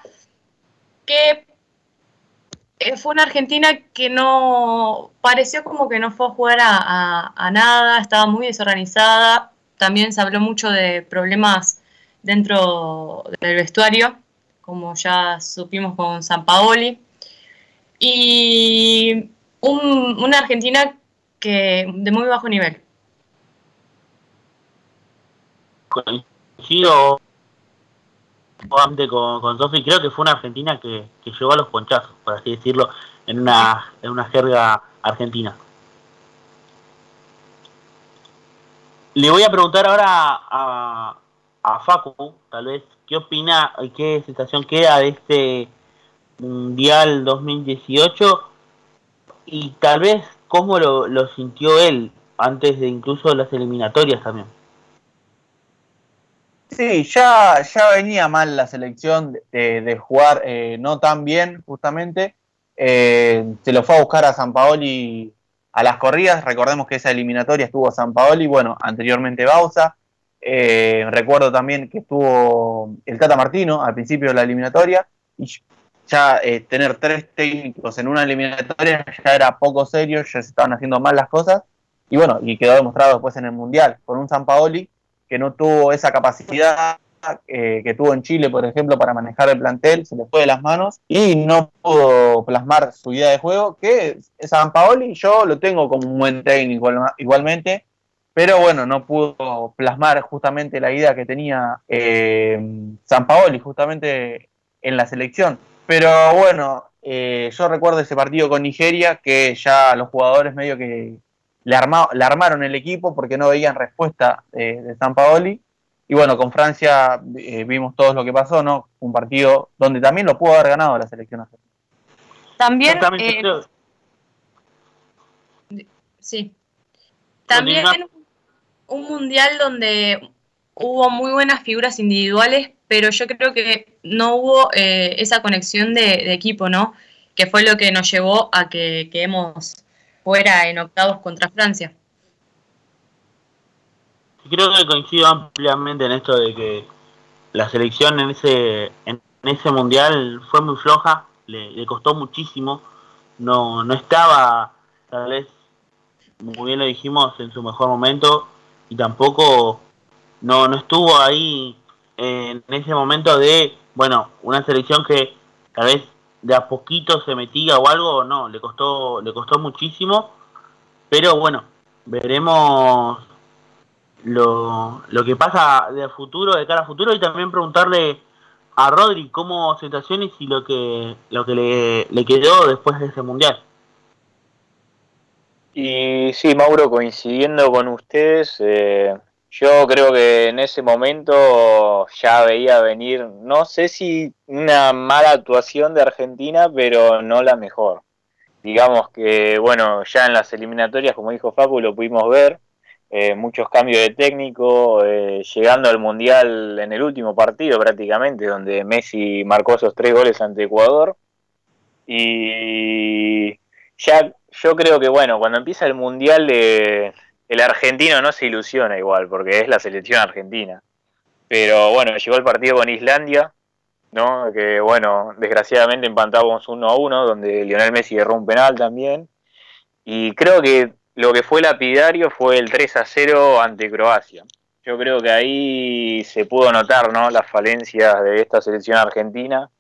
S5: que eh, fue una Argentina que no pareció como que no fue a jugar a, nada, estaba muy desorganizada, también se habló mucho de problemas dentro del vestuario, como ya supimos con San Paoli, y una Argentina que de muy bajo nivel
S2: coincido con, con Sofi, creo que fue una Argentina que, que llegó a los ponchazos, por así decirlo, en una, en una jerga argentina. Le voy a preguntar ahora a, a Facu, tal vez, ¿qué opina y qué sensación queda de este Mundial 2018? Y tal vez cómo lo sintió él antes de incluso las eliminatorias también.
S4: Sí, ya, ya venía mal la selección de, de jugar eh, no tan bien, justamente. Eh, se lo fue a buscar a San Paoli a las corridas. Recordemos que esa eliminatoria estuvo San Paoli, bueno, anteriormente Bausa. Eh, recuerdo también que estuvo el Tata Martino al principio de la eliminatoria. Y ya eh, tener tres técnicos en una eliminatoria ya era poco serio, ya se estaban haciendo mal las cosas. Y bueno, y quedó demostrado después en el Mundial, con un San Paoli que no tuvo esa capacidad eh, que tuvo en Chile, por ejemplo, para manejar el plantel, se le fue de las manos y no pudo plasmar su idea de juego, que San Paoli yo lo tengo como un buen técnico igualmente, pero bueno, no pudo plasmar justamente la idea que tenía eh, San Paoli justamente en la selección. Pero bueno, eh, yo recuerdo ese partido con Nigeria que ya los jugadores medio que le, arma, le armaron el equipo porque no veían respuesta eh, de San Paoli. Y bueno, con Francia eh, vimos todo lo que pasó, ¿no? Un partido donde también lo pudo haber ganado la selección argentina.
S5: También. Eh, sí. También un mundial donde hubo muy buenas figuras individuales, pero yo creo que no hubo eh, esa conexión de, de, equipo, ¿no? Que fue lo que nos llevó a que quedemos fuera en octavos contra Francia.
S2: Creo que coincido ampliamente en esto de que la selección en ese en ese mundial fue muy floja, le, le costó muchísimo, no no estaba tal vez muy bien lo dijimos en su mejor momento y tampoco no no estuvo ahí en ese momento de bueno una selección que tal vez de a poquito se metía o algo, no, le costó, le costó muchísimo, pero bueno, veremos lo, lo que pasa de futuro, de cara a futuro, y también preguntarle a Rodri cómo sensaciones y lo que lo que le, le quedó después de ese mundial.
S3: Y sí, Mauro, coincidiendo con ustedes, eh, yo creo que en ese momento ya veía venir, no sé si una mala actuación de Argentina, pero no la mejor. Digamos que, bueno, ya en las eliminatorias, como dijo Facu, lo pudimos ver, eh, muchos cambios de técnico, eh, llegando al Mundial en el último partido prácticamente, donde Messi marcó esos tres goles ante Ecuador. Y ya yo creo que, bueno, cuando empieza el Mundial de el argentino no se ilusiona igual, porque es la selección argentina. Pero bueno, llegó el partido con Islandia, ¿no? Que bueno, desgraciadamente empatamos 1 a 1, donde Lionel Messi erró un penal también. Y creo que lo que fue lapidario fue el 3 a 0 ante Croacia. Yo creo que ahí se pudo notar, ¿no? Las falencias de esta selección argentina.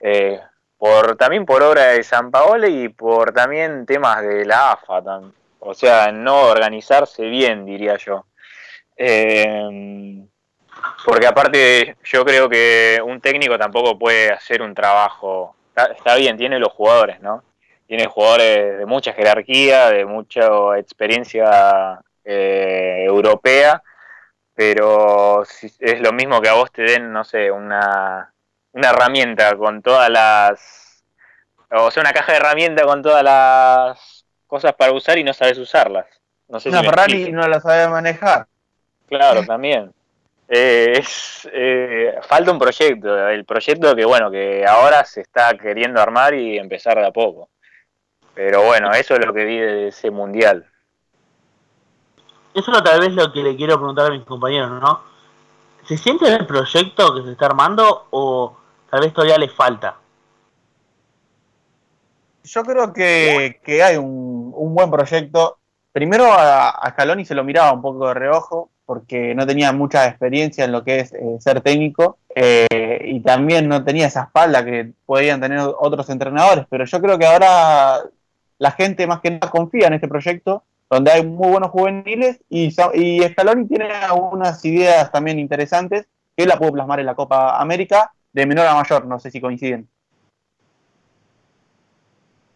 S3: Eh, por, también por obra de San Paolo y por también temas de la AFA también o sea, no organizarse bien, diría yo. Eh, porque aparte yo creo que un técnico tampoco puede hacer un trabajo, está, bien, tiene los jugadores, ¿no? Tiene jugadores de mucha jerarquía, de mucha experiencia eh, europea, pero es lo mismo que a vos te den, no sé, una, una herramienta con todas las... O sea, una caja de herramientas con todas las cosas para usar y no sabes usarlas. No sé
S4: Una si Ferrari no la sabe manejar.
S3: Claro, (laughs) también. Eh, es, eh, falta un proyecto, el proyecto que bueno, que ahora se está queriendo armar y empezar de a poco. Pero bueno, eso es lo que vi de ese mundial.
S2: Eso es tal vez lo que le quiero preguntar a mis compañeros, ¿no? ¿Se siente el proyecto que se está armando o tal vez todavía le falta?
S4: yo creo que, que hay un, un, buen proyecto. Primero a, Scaloni se lo miraba un poco de reojo porque no tenía mucha experiencia en lo que es eh, ser técnico eh, y también no tenía esa espalda que podían tener otros entrenadores, pero yo creo que ahora la gente más que nada confía en este proyecto donde hay muy buenos juveniles y Scaloni tiene algunas ideas también interesantes que la pudo plasmar en la Copa América de menor a mayor, no sé si coinciden.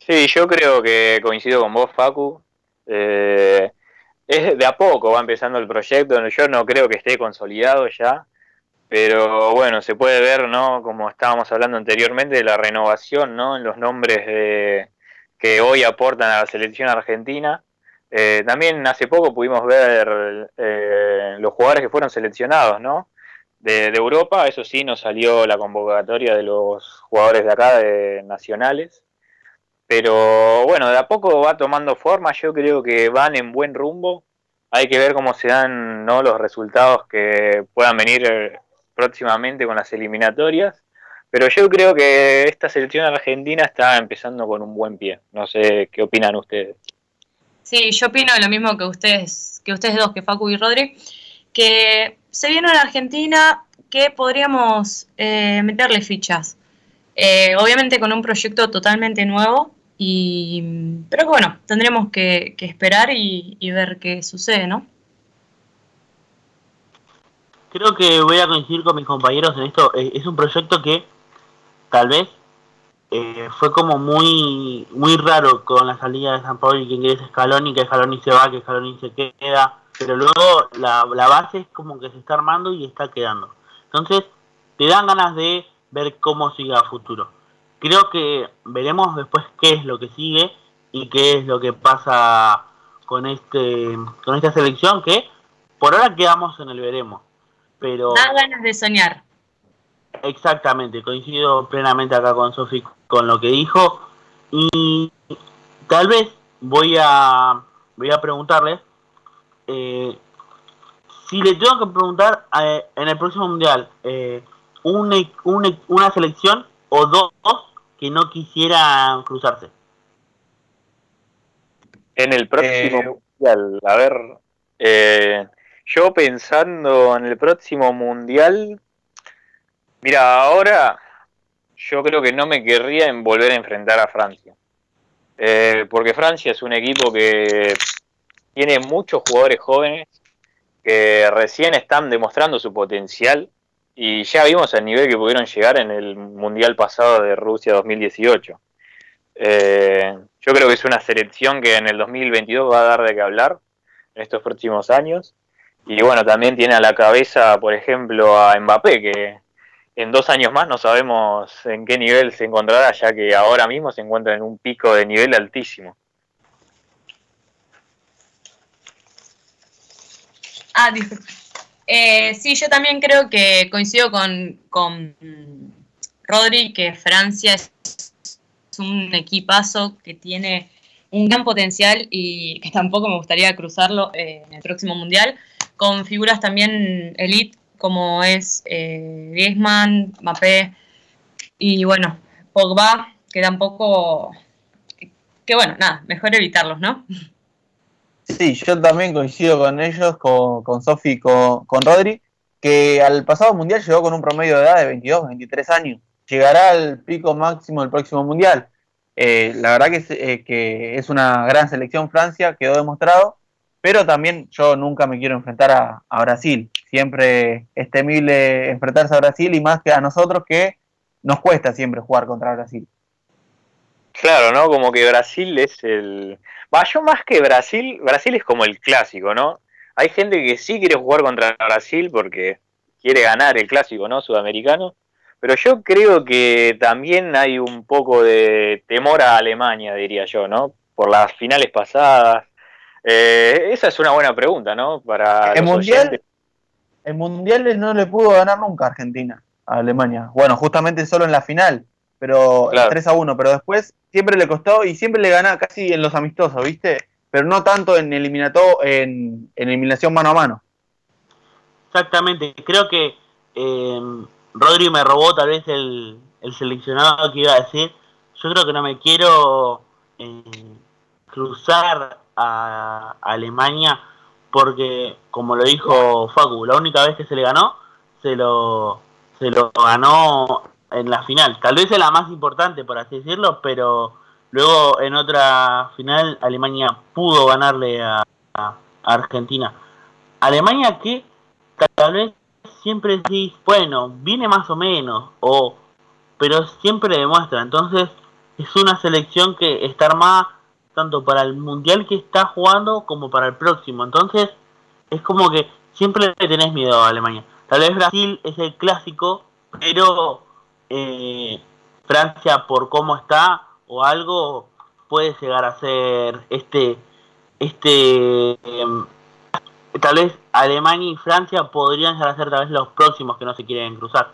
S3: Sí, yo creo que coincido con vos, Facu. Eh, es de a poco va empezando el proyecto, yo no creo que esté consolidado ya, pero bueno, se puede ver, ¿no? Como estábamos hablando anteriormente, de la renovación, ¿no? En los nombres de, que hoy aportan a la selección argentina. Eh, también hace poco pudimos ver eh, los jugadores que fueron seleccionados, ¿no? De, Europa, eso sí, nos salió la convocatoria de los jugadores de acá, de nacionales. Pero bueno, de a poco va tomando forma, yo creo que van en buen rumbo. Hay que ver cómo se dan ¿no? los resultados que puedan venir eh, próximamente con las eliminatorias. Pero yo creo que esta selección argentina está empezando con un buen pie. No sé qué opinan ustedes.
S5: Sí, yo opino lo mismo que ustedes, que ustedes dos, que Facu y Rodri, que se viene una Argentina que podríamos eh, meterle fichas. Eh, obviamente con un proyecto totalmente nuevo, y, pero bueno, tendremos que, esperar y, ver qué sucede, ¿no?
S2: Creo que voy a coincidir con mis compañeros en esto. Es un proyecto que tal vez eh, fue como muy muy raro con la salida de San Pablo y que ingresa Scaloni, que Scaloni se va, que Scaloni se queda, pero luego la, la base es como que se está armando y está quedando. Entonces, te dan ganas de ver cómo sigue a futuro. Creo que veremos después qué es lo que sigue y qué es lo que pasa con este con esta selección que por ahora quedamos en el veremos. Pero
S5: da ganas de soñar.
S2: Exactamente, coincido plenamente acá con Sofi con lo que dijo y tal vez voy a voy a preguntarle eh, si le tengo que preguntar eh, en el próximo mundial eh, una, una, selección o dos que no quisieran cruzarse.
S3: En el próximo mundial, a ver, yo pensando en el próximo mundial, Mira, ahora yo creo que no me querría en volver a enfrentar a Francia. Eh, porque Francia es un equipo que tiene muchos jugadores jóvenes que recién están demostrando su potencial y ya vimos el nivel que pudieron llegar en el Mundial pasado de Rusia 2018. Eh, yo creo que es una selección que en el 2022 va a dar de qué hablar en estos próximos años. Y bueno, también tiene a la cabeza, por ejemplo, a Mbappé, que en dos años más no sabemos en qué nivel se encontrará, ya que ahora mismo se encuentra en un pico de nivel altísimo.
S5: Ah, disculpe. Eh, sí, yo también creo que coincido con, con Rodri que Francia es un equipazo que tiene un gran potencial y que tampoco me gustaría cruzarlo eh, en el próximo mundial, con figuras también elite como es eh, Griezmann, Mbappé y bueno, Pogba, que tampoco, que bueno, nada, mejor evitarlos, ¿no?
S4: Sí, yo también coincido con ellos, con, con Sofi, con, con Rodri, que al pasado mundial llegó con un promedio de edad de 22, 23 años. Llegará al pico máximo del próximo mundial. Eh, la verdad que es, eh, que es una gran selección Francia, quedó demostrado, pero también yo nunca me quiero enfrentar a, Brasil. Siempre es temible enfrentarse a Brasil y más que a nosotros que nos cuesta siempre jugar contra Brasil.
S3: Claro, ¿no? Como que Brasil es el... Va, yo más que Brasil, Brasil es como el clásico, ¿no? Hay gente que sí quiere jugar contra Brasil porque quiere ganar el clásico, ¿no? Sudamericano. Pero yo creo que también hay un poco de temor a Alemania, diría yo, ¿no? Por las finales pasadas, eh, esa es una buena pregunta, ¿no? Para
S4: el mundial, el mundial no le pudo ganar nunca a Argentina, a Alemania. Bueno, justamente solo en la final, pero 3 a 1, pero después siempre le costó y siempre le gana casi en los amistosos, ¿viste? Pero no tanto en eliminato, en, eliminación mano a mano.
S2: Exactamente, creo que eh, Rodri me robó tal vez el, seleccionado que iba a decir. Yo creo que no me quiero eh, cruzar a, Alemania porque, como lo dijo Facu, la única vez que se le ganó, se lo, se lo ganó en la final. Tal vez es la más importante, por así decirlo, pero luego en otra final Alemania pudo ganarle a, Argentina. Alemania que tal vez siempre decís, bueno, viene más o menos, o pero siempre demuestra. Entonces es una selección que está armada tanto para el mundial que está jugando como para el próximo. Entonces, es como que siempre le tenés miedo a Alemania. Tal vez Brasil es el clásico, pero eh, Francia por cómo está o algo puede llegar a ser este este em, tal vez Alemania y Francia podrían llegar a ser tal vez los próximos que no se quieren cruzar.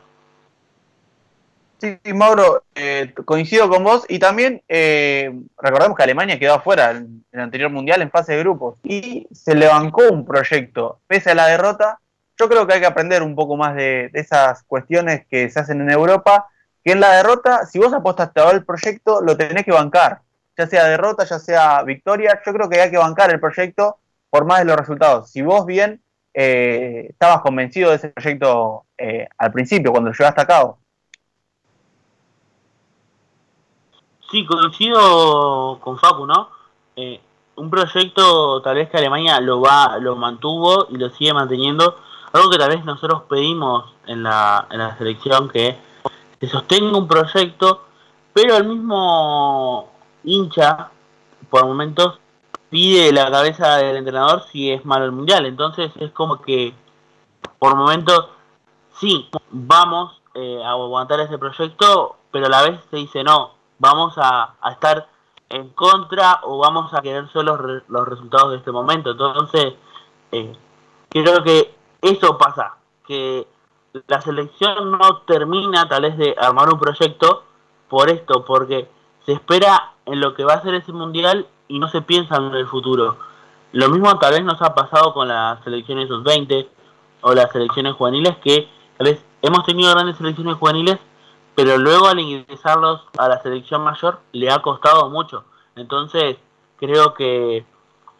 S4: Sí, Mauro, eh, coincido con vos y también eh, recordemos que Alemania quedó afuera en el anterior mundial en fase de grupos y se le bancó un proyecto pese a la derrota. Yo creo que hay que aprender un poco más de, esas cuestiones que se hacen en Europa, que en la derrota, si vos apostaste a el proyecto, lo tenés que bancar, ya sea derrota, ya sea victoria, yo creo que hay que bancar el proyecto por más de los resultados. Si vos bien eh, estabas convencido de ese proyecto al principio, cuando lo llevaste a cabo,
S2: Sí, coincido con Facu, ¿no? Eh, un proyecto tal vez que Alemania lo va, lo mantuvo y lo sigue manteniendo. Algo que tal vez nosotros pedimos en la, en la selección que se sostenga un proyecto, pero el mismo hincha, por momentos, pide la cabeza del entrenador si es malo el mundial. Entonces es como que, por momentos, sí, vamos eh, a aguantar ese proyecto, pero a la vez se dice no, vamos a, estar en contra o vamos a querer solo los resultados de este momento. Entonces, eh, creo que eso pasa, que la selección no termina tal vez de armar un proyecto por esto, porque se espera en lo que va a ser ese mundial y no se piensa en el futuro. Lo mismo tal vez nos ha pasado con las selecciones sub-20 o las selecciones juveniles, que tal vez hemos tenido grandes selecciones juveniles pero luego al ingresarlos a la selección mayor le ha costado mucho. Entonces creo que,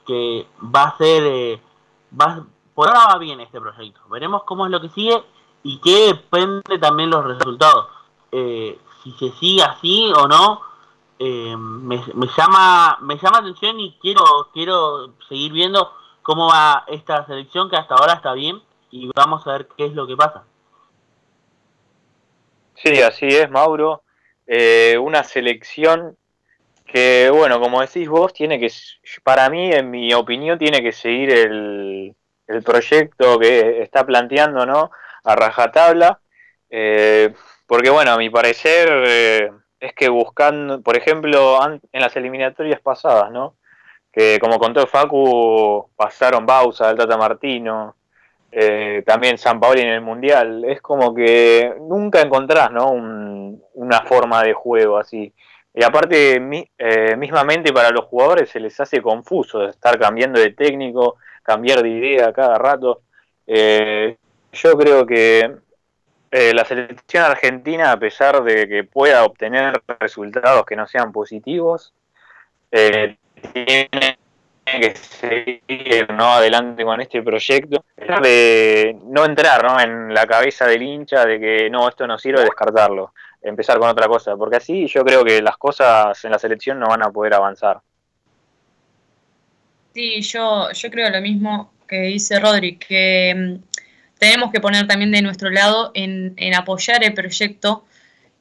S2: que va a ser, eh, va, por ahora va bien este proyecto. Veremos cómo es lo que sigue y qué depende también los resultados. Eh, si se sigue así o no, eh, me, llama me llama atención y quiero quiero seguir viendo cómo va esta selección que hasta ahora está bien y vamos a ver qué es lo que pasa.
S3: Sí, así es, Mauro. Eh, una selección que, bueno, como decís vos, tiene que, para mí, en mi opinión, tiene que seguir el, el proyecto que está planteando, ¿no? A rajatabla. Eh, porque, bueno, a mi parecer, eh, es que buscando, por ejemplo, en las eliminatorias pasadas, ¿no? Que como contó Facu, pasaron Bausa, el Tata Martino, eh, también San Paolo en el Mundial. Es como que nunca encontrás ¿no? una forma de juego así. Y aparte, eh, mismamente para los jugadores se les hace confuso estar cambiando de técnico, cambiar de idea cada rato. Eh, yo creo que la selección argentina, a pesar de que pueda obtener resultados que no sean positivos, tiene que seguir ¿no? adelante con este proyecto, de no entrar ¿no? en la cabeza del hincha de que no, esto no sirve, descartarlo, empezar con otra cosa, porque así yo creo que las cosas en la selección no van a poder avanzar.
S5: Sí, yo, yo creo lo mismo que dice Rodri, que mm, tenemos que poner también de nuestro lado en, apoyar el proyecto,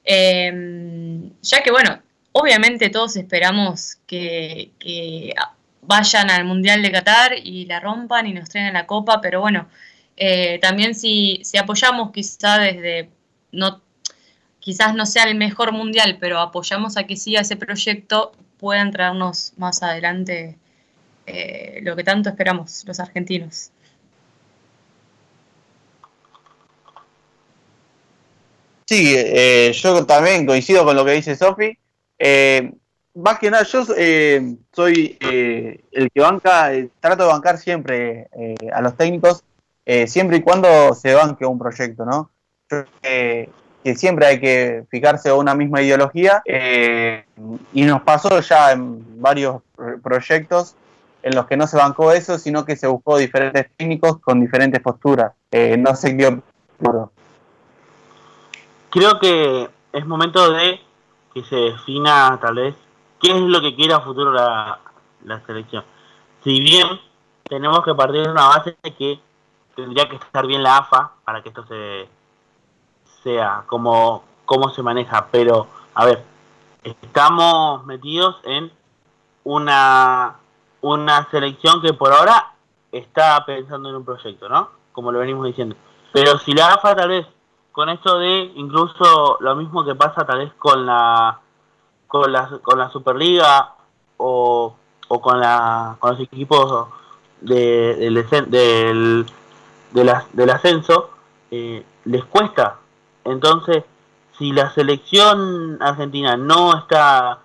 S5: em, ya que bueno, obviamente todos esperamos que, vayan al Mundial de Qatar y la rompan y nos traen la copa, pero bueno, eh, también si, si apoyamos quizá desde, no, quizás no sea el mejor mundial, pero apoyamos a que siga ese proyecto, puedan traernos más adelante eh, lo que tanto esperamos los argentinos.
S4: Sí, eh, yo también coincido con lo que dice Sofi más que nada, yo eh, soy eh, el que banca, eh, trato de bancar siempre a los técnicos, siempre y cuando se banque un proyecto, ¿no? Que siempre hay que fijarse en una misma ideología y nos pasó ya en varios proyectos en los que no se bancó eso, sino que se buscó diferentes técnicos con diferentes posturas. no sé qué
S2: Creo que es momento de que se defina tal vez qué es lo que quiere a futuro la, selección. Si bien tenemos que partir de una base de que tendría que estar bien la AFA para que esto se sea como cómo se maneja, pero a ver, estamos metidos en una, una selección que por ahora está pensando en un proyecto, ¿no? Como lo venimos diciendo. Pero si la AFA tal vez con esto de incluso lo mismo que pasa tal vez con la con la, con la Superliga o, o con, la, con los equipos de, del, del, del ascenso, eh, les cuesta. Entonces, si la selección argentina no está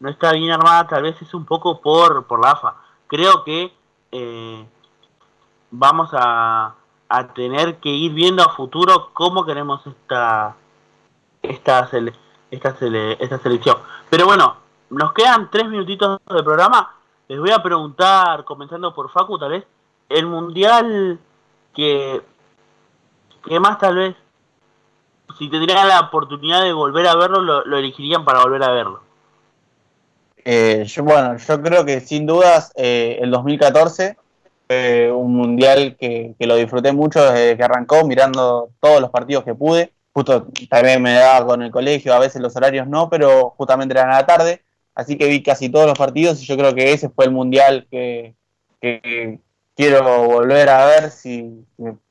S2: no está bien armada, tal vez es un poco por, por la AFA. Creo que eh, vamos a, a tener que ir viendo a futuro cómo queremos esta esta, esta, esta selección. Pero bueno, nos quedan tres minutitos de programa. Les voy a preguntar, comenzando por Facu, tal vez, el mundial que, que más tal vez, si tendrían la oportunidad de volver a verlo, lo, elegirían para volver a verlo.
S4: Eh, bueno, yo creo que sin dudas eh, el 2014 fue un mundial que, que, lo disfruté mucho desde que arrancó, mirando todos los partidos que pude. Justo también me daba con el colegio, a veces los horarios no, pero justamente eran a la tarde. Así que vi casi todos los partidos y yo creo que ese fue el mundial que, que quiero volver a ver si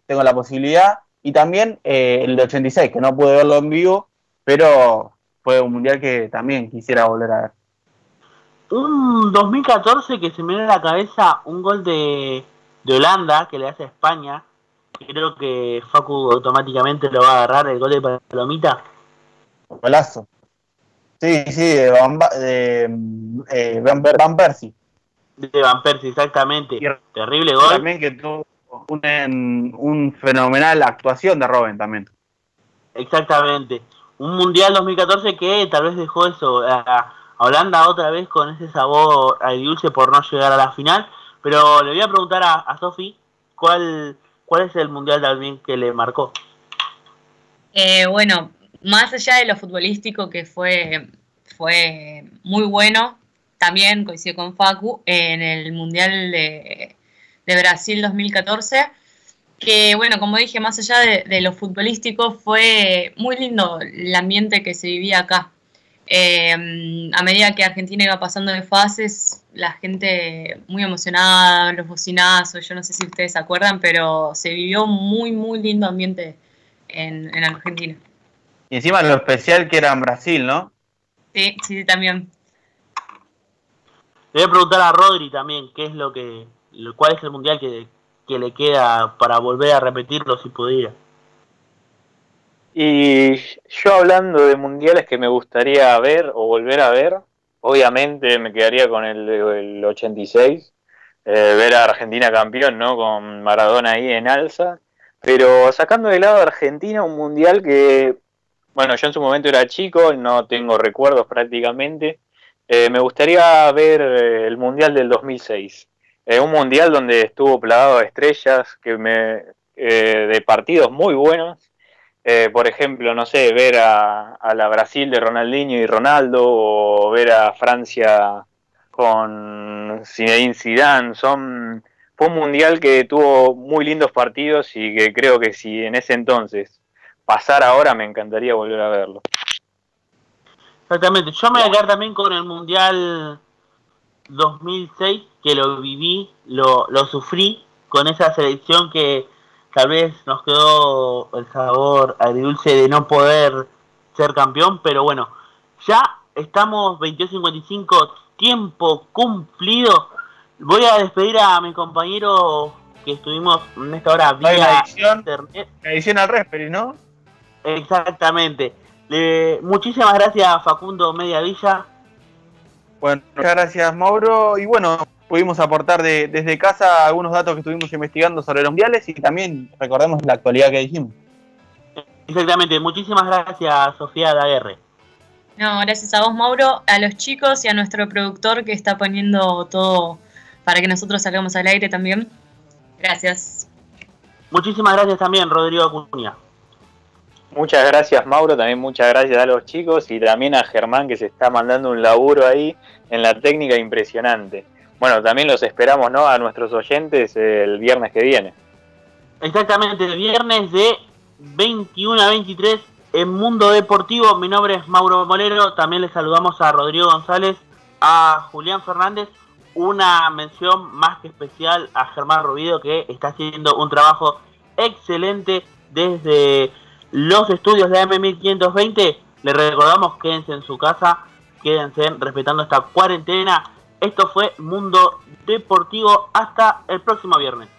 S4: tengo la posibilidad. Y también eh, el de 86, que no pude verlo en vivo, pero fue un mundial que también quisiera volver a ver.
S2: Un 2014 que se me viene a la cabeza un gol de, de Holanda que le hace a España. Creo que Facu automáticamente lo va a agarrar el gol de Palomita.
S4: Golazo. Sí, sí, de Van, de, eh, Van, Persie.
S2: De Van Persie, exactamente. Terrible gol.
S4: También que tuvo un, un fenomenal actuación de Robin también.
S2: Exactamente. Un Mundial 2014 que tal vez dejó eso a, Holanda otra vez con ese sabor dulce por no llegar a la final. Pero le voy a preguntar a, Sofi cuál, cuál es el Mundial también que le marcó.
S5: Eh, bueno, más allá de lo futbolístico que fue, fue muy bueno, también coincido con Facu en el Mundial de, Brasil 2014, que bueno, como dije, más allá de, lo futbolístico, fue muy lindo el ambiente que se vivía acá. Eh, a medida que Argentina iba pasando de fases, la gente muy emocionada, los bocinazos, yo no sé si ustedes se acuerdan, pero se vivió muy, muy lindo ambiente en Argentina.
S4: Y encima lo especial que era en Brasil, ¿no?
S5: Sí, sí, también.
S2: Le voy a preguntar a Rodri también, qué es lo que, cuál es el mundial que, le queda para volver a repetirlo si pudiera.
S3: Y yo hablando de mundiales que me gustaría ver o volver a ver, obviamente me quedaría con el, el 86, eh, ver a Argentina campeón, ¿no? Con Maradona ahí en alza. Pero sacando de lado a Argentina, un mundial que bueno, yo en su momento era chico, no tengo recuerdos prácticamente. Eh, me gustaría ver eh, el Mundial del 2006. Eh, un Mundial donde estuvo plagado de estrellas, que me, de partidos muy buenos. Por ejemplo, no sé, ver a, la Brasil de Ronaldinho y Ronaldo, o ver a Francia con Zinedine Zidane. Son, fue un Mundial que tuvo muy lindos partidos y que creo que si en ese entonces pasar ahora, me encantaría volver a verlo.
S2: Exactamente, yo me voy a quedar también con el Mundial 2006, que lo viví, lo sufrí con esa selección que tal vez nos quedó el sabor agridulce de no poder ser campeón, pero bueno, ya estamos 22.55, tiempo cumplido. Voy a despedir a mi compañero que estuvimos en esta hora
S4: vía edición, internet. edición al referee, ¿no?
S2: Exactamente. muchísimas gracias Facundo Mediavilla.
S4: Bueno, muchas gracias Mauro. Y bueno, pudimos aportar desde casa algunos datos que estuvimos investigando sobre los mundiales y también recordemos la actualidad que dijimos.
S2: Exactamente, muchísimas gracias Sofía Daguerre.
S5: No, gracias a vos Mauro, a los chicos y a nuestro productor que está poniendo todo para que nosotros salgamos al aire también. Gracias.
S2: Muchísimas gracias también Rodrigo Acuña.
S3: Muchas gracias Mauro, también muchas gracias a los chicos y también a Germán que se está mandando un laburo ahí en la técnica impresionante. Bueno, también los esperamos ¿no? a nuestros oyentes el viernes que viene.
S2: Exactamente, el viernes de 21 a 23 en Mundo Deportivo. Mi nombre es Mauro Molero, también les saludamos a Rodrigo González a Julián Fernández, una mención más que especial a Germán Rubido que está haciendo un trabajo excelente desde los estudios de AM1520. Le recordamos, quédense en su casa, quédense respetando esta cuarentena. Esto fue Mundo Deportivo. Hasta el próximo viernes.